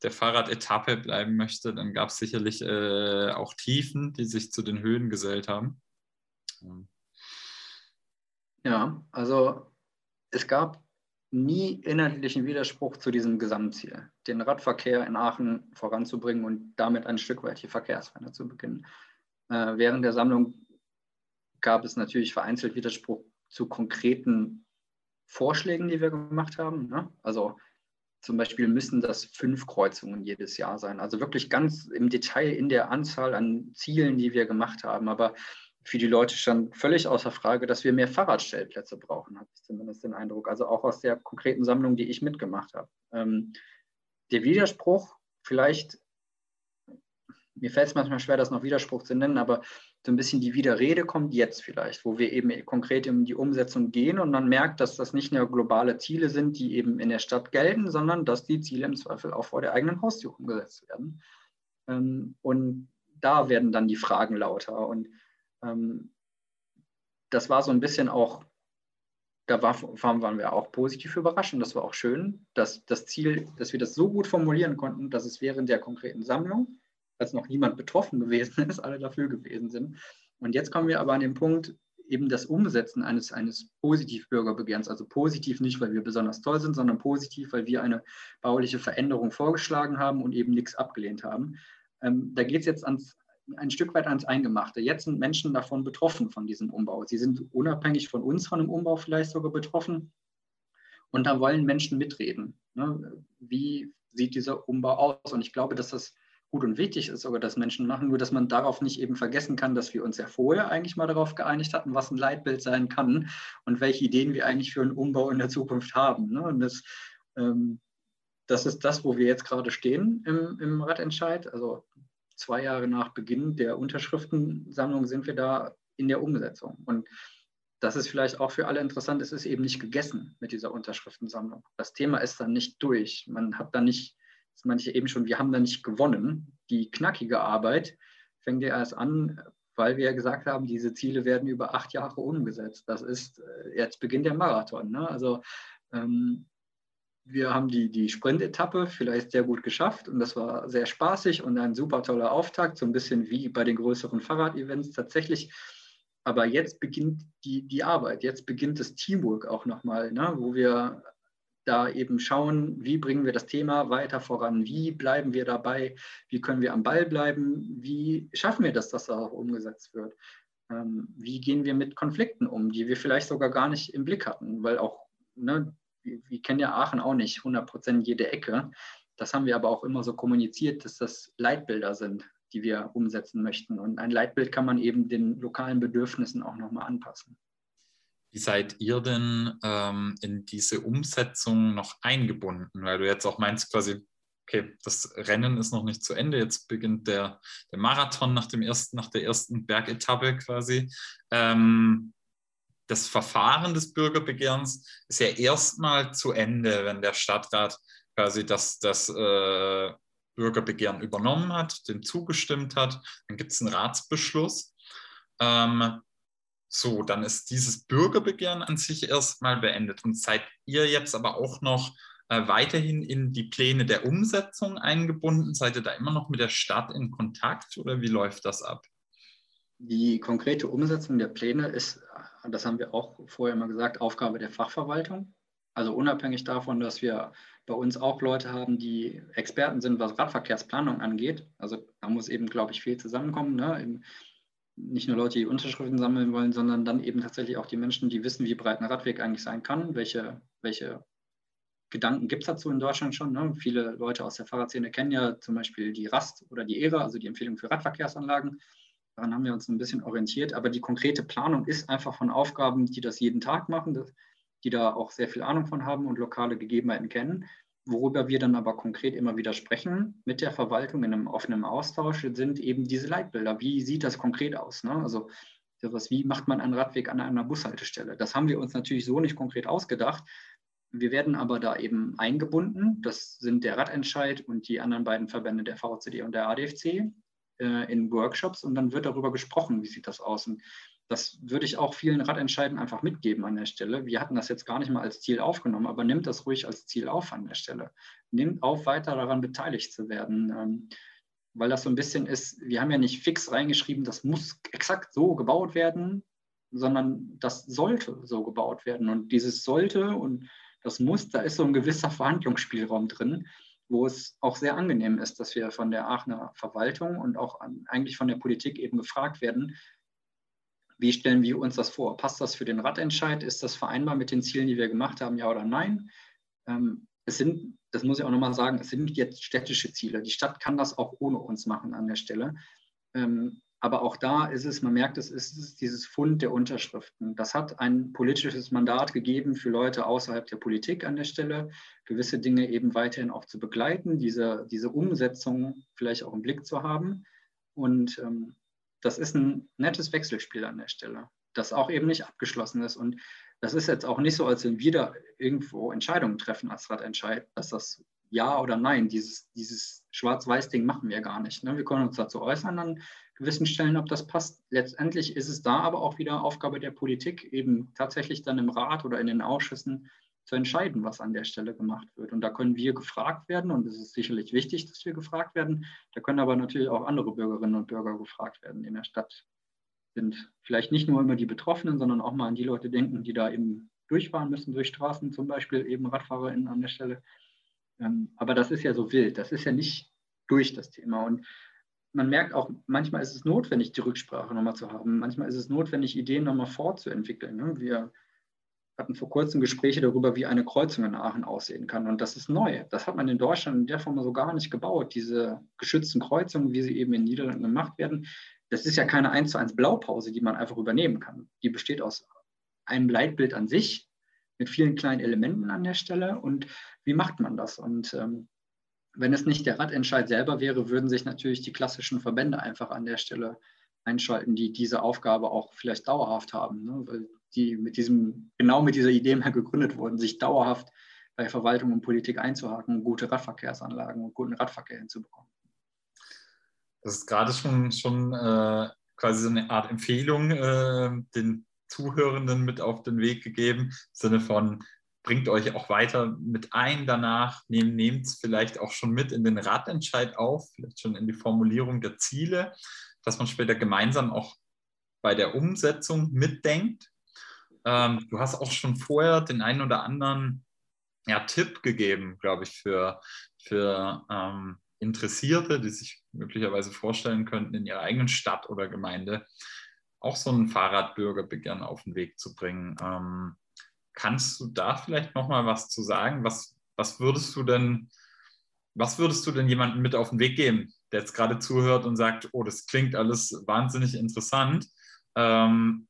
der Fahrradetappe bleiben möchte, dann gab es sicherlich äh, auch Tiefen, die sich zu den Höhen gesellt haben. Ja, also es gab nie inhaltlichen Widerspruch zu diesem Gesamtziel, den Radverkehr in Aachen voranzubringen und damit ein Stück weit die Verkehrswende zu beginnen. Äh, während der Sammlung gab es natürlich vereinzelt Widerspruch zu konkreten Vorschlägen, die wir gemacht haben. Ne? Also zum Beispiel müssen das fünf Kreuzungen jedes Jahr sein. Also wirklich ganz im Detail in der Anzahl an Zielen, die wir gemacht haben. Aber für die Leute stand völlig außer Frage, dass wir mehr Fahrradstellplätze brauchen, habe ich zumindest den Eindruck. Also auch aus der konkreten Sammlung, die ich mitgemacht habe. Ähm, der Widerspruch vielleicht mir fällt es manchmal schwer, das noch Widerspruch zu nennen, aber so ein bisschen die Widerrede kommt jetzt vielleicht, wo wir eben konkret in die Umsetzung gehen und man merkt, dass das nicht nur globale Ziele sind, die eben in der Stadt gelten, sondern dass die Ziele im Zweifel auch vor der eigenen Haustür umgesetzt werden. Ähm, und da werden dann die Fragen lauter. Und ähm, das war so ein bisschen auch, da waren wir auch positiv überrascht und das war auch schön, dass das Ziel, dass wir das so gut formulieren konnten, dass es während der konkreten Sammlung als noch niemand betroffen gewesen ist, *laughs* alle dafür gewesen sind. Und jetzt kommen wir aber an den Punkt, eben das Umsetzen eines, eines Positivbürgerbegehrens, also positiv nicht, weil wir besonders toll sind, sondern positiv, weil wir eine bauliche Veränderung vorgeschlagen haben und eben nichts abgelehnt haben. Ähm, da geht es jetzt ans, ein Stück weit ans Eingemachte. Jetzt sind Menschen davon betroffen, von diesem Umbau. Sie sind unabhängig von uns, von dem Umbau vielleicht sogar betroffen. Und da wollen Menschen mitreden. Ne? Wie sieht dieser Umbau aus? Und ich glaube, dass das gut und wichtig ist, sogar dass Menschen machen, nur dass man darauf nicht eben vergessen kann, dass wir uns ja vorher eigentlich mal darauf geeinigt hatten, was ein Leitbild sein kann und welche Ideen wir eigentlich für einen Umbau in der Zukunft haben. Ne? Und das, ähm, das ist das, wo wir jetzt gerade stehen im, im Radentscheid. Also zwei Jahre nach Beginn der Unterschriftensammlung sind wir da in der Umsetzung. Und das ist vielleicht auch für alle interessant, es ist eben nicht gegessen mit dieser Unterschriftensammlung. Das Thema ist dann nicht durch. Man hat dann nicht das ich eben schon, wir haben da nicht gewonnen. Die knackige Arbeit fängt ja erst an, weil wir ja gesagt haben, diese Ziele werden über acht Jahre umgesetzt. Das ist äh, jetzt Beginn der Marathon. Ne? Also ähm, wir haben die, die Sprint-Etappe vielleicht sehr gut geschafft und das war sehr spaßig und ein super toller Auftakt, so ein bisschen wie bei den größeren Fahrrad-Events tatsächlich. Aber jetzt beginnt die, die Arbeit, jetzt beginnt das Teamwork auch nochmal, ne? wo wir da eben schauen, wie bringen wir das Thema weiter voran, wie bleiben wir dabei, wie können wir am Ball bleiben, wie schaffen wir das, dass das auch umgesetzt wird, ähm, wie gehen wir mit Konflikten um, die wir vielleicht sogar gar nicht im Blick hatten, weil auch, ne, wir, wir kennen ja Aachen auch nicht 100 Prozent jede Ecke. Das haben wir aber auch immer so kommuniziert, dass das Leitbilder sind, die wir umsetzen möchten. Und ein Leitbild kann man eben den lokalen Bedürfnissen auch nochmal anpassen. Wie seid ihr denn ähm, in diese Umsetzung noch eingebunden? Weil du jetzt auch meinst, quasi, okay, das Rennen ist noch nicht zu Ende, jetzt beginnt der, der Marathon nach, dem ersten, nach der ersten Bergetappe quasi. Ähm, das Verfahren des Bürgerbegehrens ist ja erstmal zu Ende, wenn der Stadtrat quasi das, das äh, Bürgerbegehren übernommen hat, dem zugestimmt hat. Dann gibt es einen Ratsbeschluss. Ähm, so, dann ist dieses Bürgerbegehren an sich erstmal beendet. Und seid ihr jetzt aber auch noch äh, weiterhin in die Pläne der Umsetzung eingebunden? Seid ihr da immer noch mit der Stadt in Kontakt oder wie läuft das ab? Die konkrete Umsetzung der Pläne ist, das haben wir auch vorher mal gesagt, Aufgabe der Fachverwaltung. Also unabhängig davon, dass wir bei uns auch Leute haben, die Experten sind, was Radverkehrsplanung angeht. Also da muss eben, glaube ich, viel zusammenkommen. Ne? Nicht nur Leute, die Unterschriften sammeln wollen, sondern dann eben tatsächlich auch die Menschen, die wissen, wie breit ein Radweg eigentlich sein kann, welche, welche Gedanken gibt es dazu in Deutschland schon. Ne? Viele Leute aus der Fahrradszene kennen ja zum Beispiel die RAST oder die ERA, also die Empfehlung für Radverkehrsanlagen. Daran haben wir uns ein bisschen orientiert. Aber die konkrete Planung ist einfach von Aufgaben, die das jeden Tag machen. Die da auch sehr viel Ahnung von haben und lokale Gegebenheiten kennen. Worüber wir dann aber konkret immer wieder sprechen mit der Verwaltung in einem offenen Austausch, sind eben diese Leitbilder. Wie sieht das konkret aus? Ne? Also sowas, wie macht man einen Radweg an einer Bushaltestelle? Das haben wir uns natürlich so nicht konkret ausgedacht. Wir werden aber da eben eingebunden. Das sind der Radentscheid und die anderen beiden Verbände, der VCD und der ADFC, äh, in Workshops und dann wird darüber gesprochen, wie sieht das aus. Und das würde ich auch vielen Radentscheiden einfach mitgeben an der Stelle. Wir hatten das jetzt gar nicht mal als Ziel aufgenommen, aber nimmt das ruhig als Ziel auf an der Stelle. Nimmt auf, weiter daran beteiligt zu werden. Ähm, weil das so ein bisschen ist, wir haben ja nicht fix reingeschrieben, das muss exakt so gebaut werden, sondern das sollte so gebaut werden. Und dieses sollte und das muss, da ist so ein gewisser Verhandlungsspielraum drin, wo es auch sehr angenehm ist, dass wir von der Aachener Verwaltung und auch eigentlich von der Politik eben gefragt werden, wie stellen wir uns das vor? Passt das für den Radentscheid? Ist das vereinbar mit den Zielen, die wir gemacht haben, ja oder nein? Ähm, es sind, das muss ich auch nochmal sagen, es sind jetzt städtische Ziele. Die Stadt kann das auch ohne uns machen an der Stelle. Ähm, aber auch da ist es, man merkt, es ist dieses Fund der Unterschriften. Das hat ein politisches Mandat gegeben für Leute außerhalb der Politik an der Stelle, gewisse Dinge eben weiterhin auch zu begleiten, diese, diese Umsetzung vielleicht auch im Blick zu haben. Und ähm, das ist ein nettes Wechselspiel an der Stelle, das auch eben nicht abgeschlossen ist. Und das ist jetzt auch nicht so, als wenn wir da irgendwo Entscheidungen treffen als Radentscheid, dass das Ja oder Nein, dieses, dieses Schwarz-Weiß-Ding machen wir gar nicht. Ne? Wir können uns dazu äußern an gewissen Stellen, ob das passt. Letztendlich ist es da aber auch wieder Aufgabe der Politik, eben tatsächlich dann im Rat oder in den Ausschüssen zu entscheiden, was an der Stelle gemacht wird. Und da können wir gefragt werden und es ist sicherlich wichtig, dass wir gefragt werden. Da können aber natürlich auch andere Bürgerinnen und Bürger gefragt werden, in der Stadt sind. Vielleicht nicht nur immer die Betroffenen, sondern auch mal an die Leute denken, die da eben durchfahren müssen, durch Straßen zum Beispiel, eben RadfahrerInnen an der Stelle. Ähm, aber das ist ja so wild, das ist ja nicht durch das Thema. Und man merkt auch, manchmal ist es notwendig, die Rücksprache nochmal zu haben. Manchmal ist es notwendig, Ideen nochmal fortzuentwickeln. Ne? Wir hatten vor kurzem Gespräche darüber, wie eine Kreuzung in Aachen aussehen kann. Und das ist neu. Das hat man in Deutschland in der Form so gar nicht gebaut. Diese geschützten Kreuzungen, wie sie eben in Niederlanden gemacht werden, das ist ja keine 1 zu 1 Blaupause, die man einfach übernehmen kann. Die besteht aus einem Leitbild an sich mit vielen kleinen Elementen an der Stelle. Und wie macht man das? Und ähm, wenn es nicht der Radentscheid selber wäre, würden sich natürlich die klassischen Verbände einfach an der Stelle einschalten, die diese Aufgabe auch vielleicht dauerhaft haben. Ne? Die mit diesem, genau mit dieser Idee mal gegründet wurden, sich dauerhaft bei Verwaltung und Politik einzuhaken, gute Radverkehrsanlagen und guten Radverkehr hinzubekommen. Das ist gerade schon, schon äh, quasi so eine Art Empfehlung äh, den Zuhörenden mit auf den Weg gegeben, im Sinne von, bringt euch auch weiter mit ein danach, nehmt es vielleicht auch schon mit in den Radentscheid auf, vielleicht schon in die Formulierung der Ziele, dass man später gemeinsam auch bei der Umsetzung mitdenkt ähm, du hast auch schon vorher den einen oder anderen ja, Tipp gegeben, glaube ich, für, für ähm, Interessierte, die sich möglicherweise vorstellen könnten, in ihrer eigenen Stadt oder Gemeinde auch so ein Fahrradbürgerbegehren auf den Weg zu bringen. Ähm, kannst du da vielleicht noch mal was zu sagen? Was, was würdest du denn, was würdest du denn jemandem mit auf den Weg geben, der jetzt gerade zuhört und sagt, oh, das klingt alles wahnsinnig interessant. Ähm,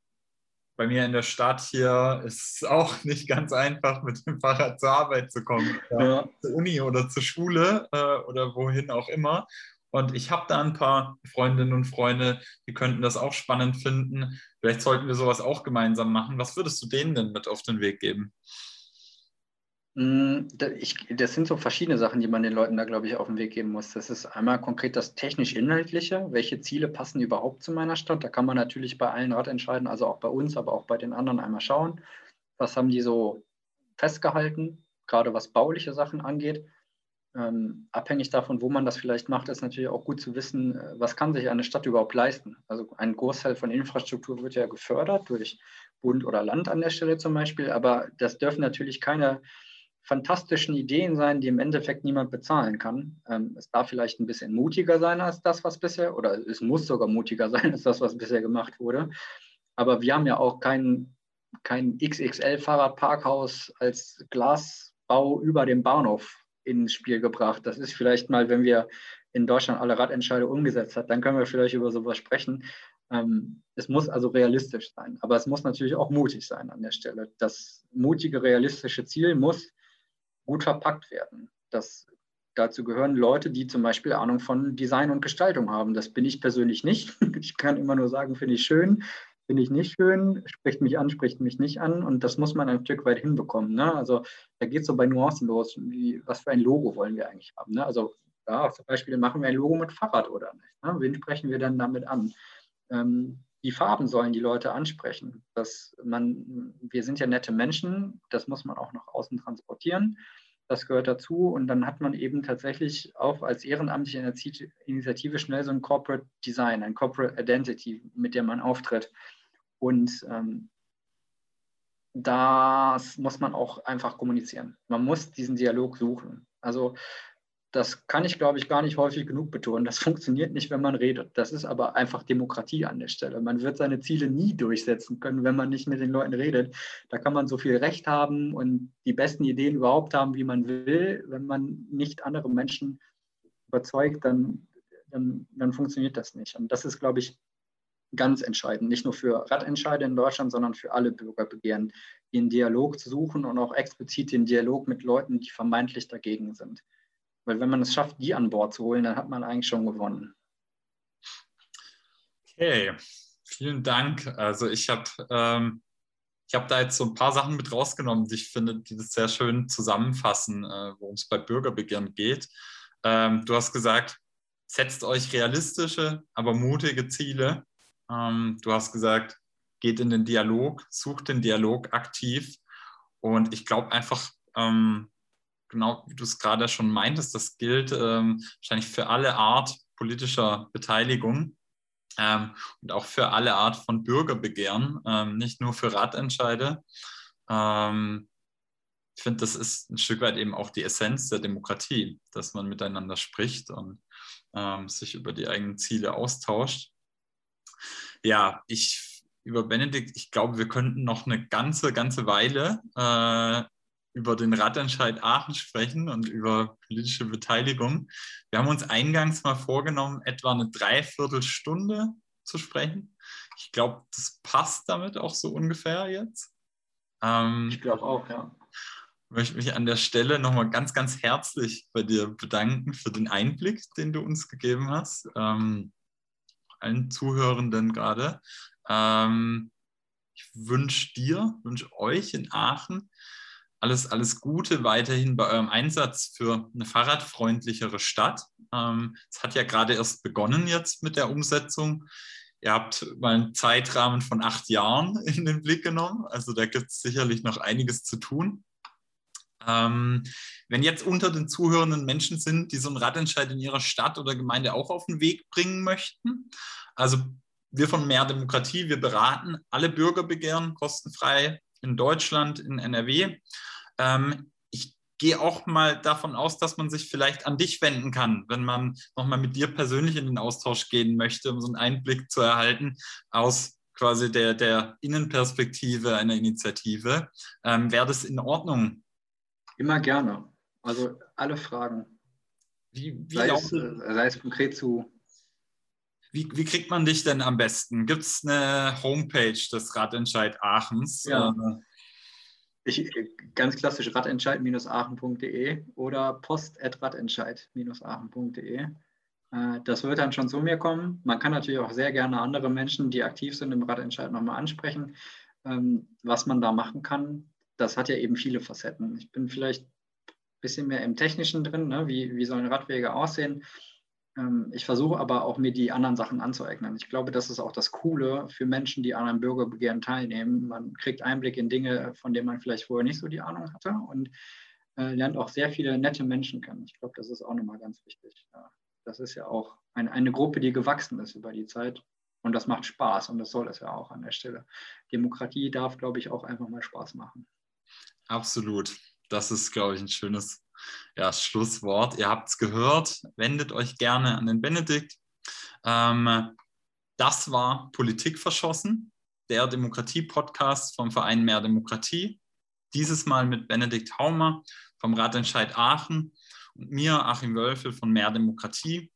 bei mir in der Stadt hier ist es auch *laughs* nicht ganz einfach, mit dem Fahrrad zur Arbeit zu kommen. Ja. Zur Uni oder zur Schule äh, oder wohin auch immer. Und ich habe da ein paar Freundinnen und Freunde, die könnten das auch spannend finden. Vielleicht sollten wir sowas auch gemeinsam machen. Was würdest du denen denn mit auf den Weg geben? Mm, ich, das sind so verschiedene Sachen, die man den Leuten da, glaube ich, auf den Weg geben muss. Das ist einmal konkret das technisch-inhaltliche. Welche Ziele passen überhaupt zu meiner Stadt? Da kann man natürlich bei allen Radentscheiden, also auch bei uns, aber auch bei den anderen einmal schauen. Was haben die so festgehalten, gerade was bauliche Sachen angeht? Ähm, abhängig davon, wo man das vielleicht macht, ist natürlich auch gut zu wissen, äh, was kann sich eine Stadt überhaupt leisten. Also ein Großteil von Infrastruktur wird ja gefördert durch Bund oder Land an der Stelle zum Beispiel, aber das dürfen natürlich keine fantastischen Ideen sein, die im Endeffekt niemand bezahlen kann. Ähm, es darf vielleicht ein bisschen mutiger sein als das, was bisher, oder es muss sogar mutiger *laughs* sein als das, was bisher gemacht wurde. Aber wir haben ja auch kein, kein XXL-Fahrradparkhaus als Glasbau über dem Bahnhof ins Spiel gebracht. Das ist vielleicht mal, wenn wir in Deutschland alle Radentscheide umgesetzt haben, dann können wir vielleicht über sowas sprechen. Ähm, es muss also realistisch sein, aber es muss natürlich auch mutig sein an der Stelle. Das mutige, realistische Ziel muss gut verpackt werden. Das, dazu gehören Leute, die zum Beispiel Ahnung von Design und Gestaltung haben. Das bin ich persönlich nicht. *laughs* Ich kann immer nur sagen, finde ich schön, finde ich nicht schön, spricht mich an, spricht mich nicht an. Und das muss man ein Stück weit hinbekommen. Ne? Also da geht es so bei Nuancen los, wie, was für ein Logo wollen wir eigentlich haben. Ne? Also ja, zum Beispiel machen wir ein Logo mit Fahrrad oder nicht. Ne? Wen sprechen wir dann damit an? Ähm, die Farben sollen die Leute ansprechen. Dass man, wir sind ja nette Menschen, das muss man auch nach außen transportieren. Das gehört dazu. Und dann hat man eben tatsächlich auch als ehrenamtliche Initiative schnell so ein Corporate Design, ein Corporate Identity, mit dem man auftritt. Und ähm, das muss man auch einfach kommunizieren. Man muss diesen Dialog suchen. Also das kann ich, glaube ich, gar nicht häufig genug betonen. Das *laughs* funktioniert nicht, wenn man redet. Das ist aber einfach Demokratie an der Stelle. Man wird seine Ziele nie durchsetzen können, wenn man nicht mit den Leuten redet. Da kann man so viel Recht haben und die besten Ideen überhaupt haben, wie man will. Wenn man nicht andere Menschen überzeugt, dann, dann, dann funktioniert das nicht. Und das ist, glaube ich, ganz entscheidend, nicht nur für Radentscheide in Deutschland, sondern für alle Bürgerbegehren, den Dialog zu suchen und auch explizit den Dialog mit Leuten, die vermeintlich dagegen sind. Weil wenn man es schafft, die an Bord zu holen, dann hat man eigentlich schon gewonnen. Okay, vielen Dank. Also ich habe ähm, hab da jetzt so ein paar Sachen mit rausgenommen, die ich finde, die das sehr schön zusammenfassen, äh, worum es bei Bürgerbegehren geht. Ähm, du hast gesagt, setzt euch realistische, aber mutige Ziele. Ähm, du hast gesagt, geht in den Dialog, sucht den Dialog aktiv. Und ich glaube einfach, ähm, genau wie du es gerade schon meintest, das gilt ähm, wahrscheinlich für alle Art politischer Beteiligung ähm, und auch für alle Art von Bürgerbegehren, ähm, nicht nur für Ratentscheide. Ähm, ich finde, das ist ein Stück weit eben auch die Essenz der Demokratie, dass man miteinander spricht und ähm, sich über die eigenen Ziele austauscht. Ja, ich über Benedikt, ich glaube, wir könnten noch eine ganze, ganze Weile äh, über den Radentscheid Aachen sprechen und über politische Beteiligung. Wir haben uns eingangs mal vorgenommen, etwa eine Dreiviertelstunde zu sprechen. Ich glaube, das passt damit auch so ungefähr jetzt. Ähm, ich glaube auch, ja. Ich möchte mich an der Stelle nochmal ganz, ganz herzlich bei dir bedanken für den Einblick, den du uns gegeben hast. Ähm, allen Zuhörenden gerade. Ähm, ich wünsche dir, wünsche euch in Aachen alles, alles Gute weiterhin bei eurem Einsatz für eine fahrradfreundlichere Stadt. Ähm, es hat ja gerade erst begonnen jetzt mit der Umsetzung. Ihr habt mal einen Zeitrahmen von acht Jahren *laughs* in den Blick genommen. Also da gibt es sicherlich noch einiges zu tun. Ähm, wenn jetzt unter den zuhörenden Menschen sind, die so einen Radentscheid in ihrer Stadt oder Gemeinde auch auf den Weg bringen möchten, also wir von Mehr Demokratie, wir beraten alle Bürgerbegehren kostenfrei in Deutschland, in NRW. Ähm, ich gehe auch mal davon aus, dass man sich vielleicht an dich wenden kann, wenn man nochmal mit dir persönlich in den Austausch gehen möchte, um so einen Einblick zu erhalten aus quasi der, der Innenperspektive einer Initiative. Ähm, Wäre das in Ordnung? Immer gerne. Also alle Fragen. Wie, wie sei, es, äh, sei es konkret zu wie, wie, kriegt man dich denn am besten? Gibt es eine Homepage des Radentscheid Aachens? Ja. Äh, ich, ganz klassisch radentscheid-aachen.de oder post.radentscheid-aachen.de. Äh, das wird dann schon zu mir kommen. Man kann natürlich auch sehr gerne andere Menschen, die aktiv sind im Radentscheid, nochmal ansprechen, ähm, was man da machen kann. Das hat ja eben viele Facetten. Ich bin vielleicht ein bisschen mehr im Technischen drin, ne? wie, wie sollen Radwege aussehen. Ähm, ich versuche aber auch mir die anderen Sachen anzueignen. Ich glaube, das ist auch das Coole für Menschen, die an einem Bürgerbegehren teilnehmen. Man kriegt Einblick in Dinge, von denen man vielleicht vorher nicht so die Ahnung hatte und äh, lernt auch sehr viele nette Menschen kennen. Ich glaube, das ist auch nochmal ganz wichtig. Das ist ja auch ein, eine Gruppe, die gewachsen ist über die Zeit. Und das macht Spaß und das soll es ja auch an der Stelle. Demokratie darf, glaube ich, auch einfach mal Spaß machen. Absolut. Das ist, glaube ich, ein schönes ja, Schlusswort. Ihr habt es gehört, wendet euch gerne an den Benedikt. Ähm, das war Politik verschossen, der Demokratie-Podcast vom Verein Mehr Demokratie. Dieses Mal mit Benedikt Haumer vom Ratentscheid Aachen und mir, Achim Wölfel von Mehr Demokratie.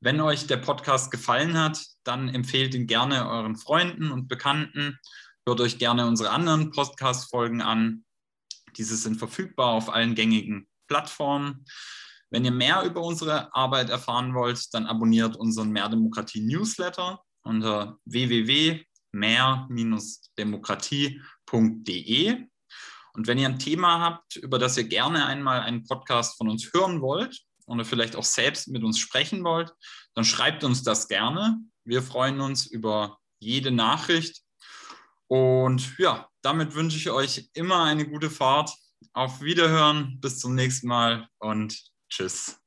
Wenn euch der Podcast gefallen hat, dann empfehlt ihn gerne euren Freunden und Bekannten. Hört euch gerne unsere anderen Podcast-Folgen an. Diese sind verfügbar auf allen gängigen Plattformen. Wenn ihr mehr über unsere Arbeit erfahren wollt, dann abonniert unseren Mehrdemokratie Newsletter unter www.mehr-demokratie.de. Und wenn ihr ein Thema habt, über das ihr gerne einmal einen Podcast von uns hören wollt oder vielleicht auch selbst mit uns sprechen wollt, dann schreibt uns das gerne. Wir freuen uns über jede Nachricht. Und ja, damit wünsche ich euch immer eine gute Fahrt auf Wiederhören, bis zum nächsten Mal und tschüss.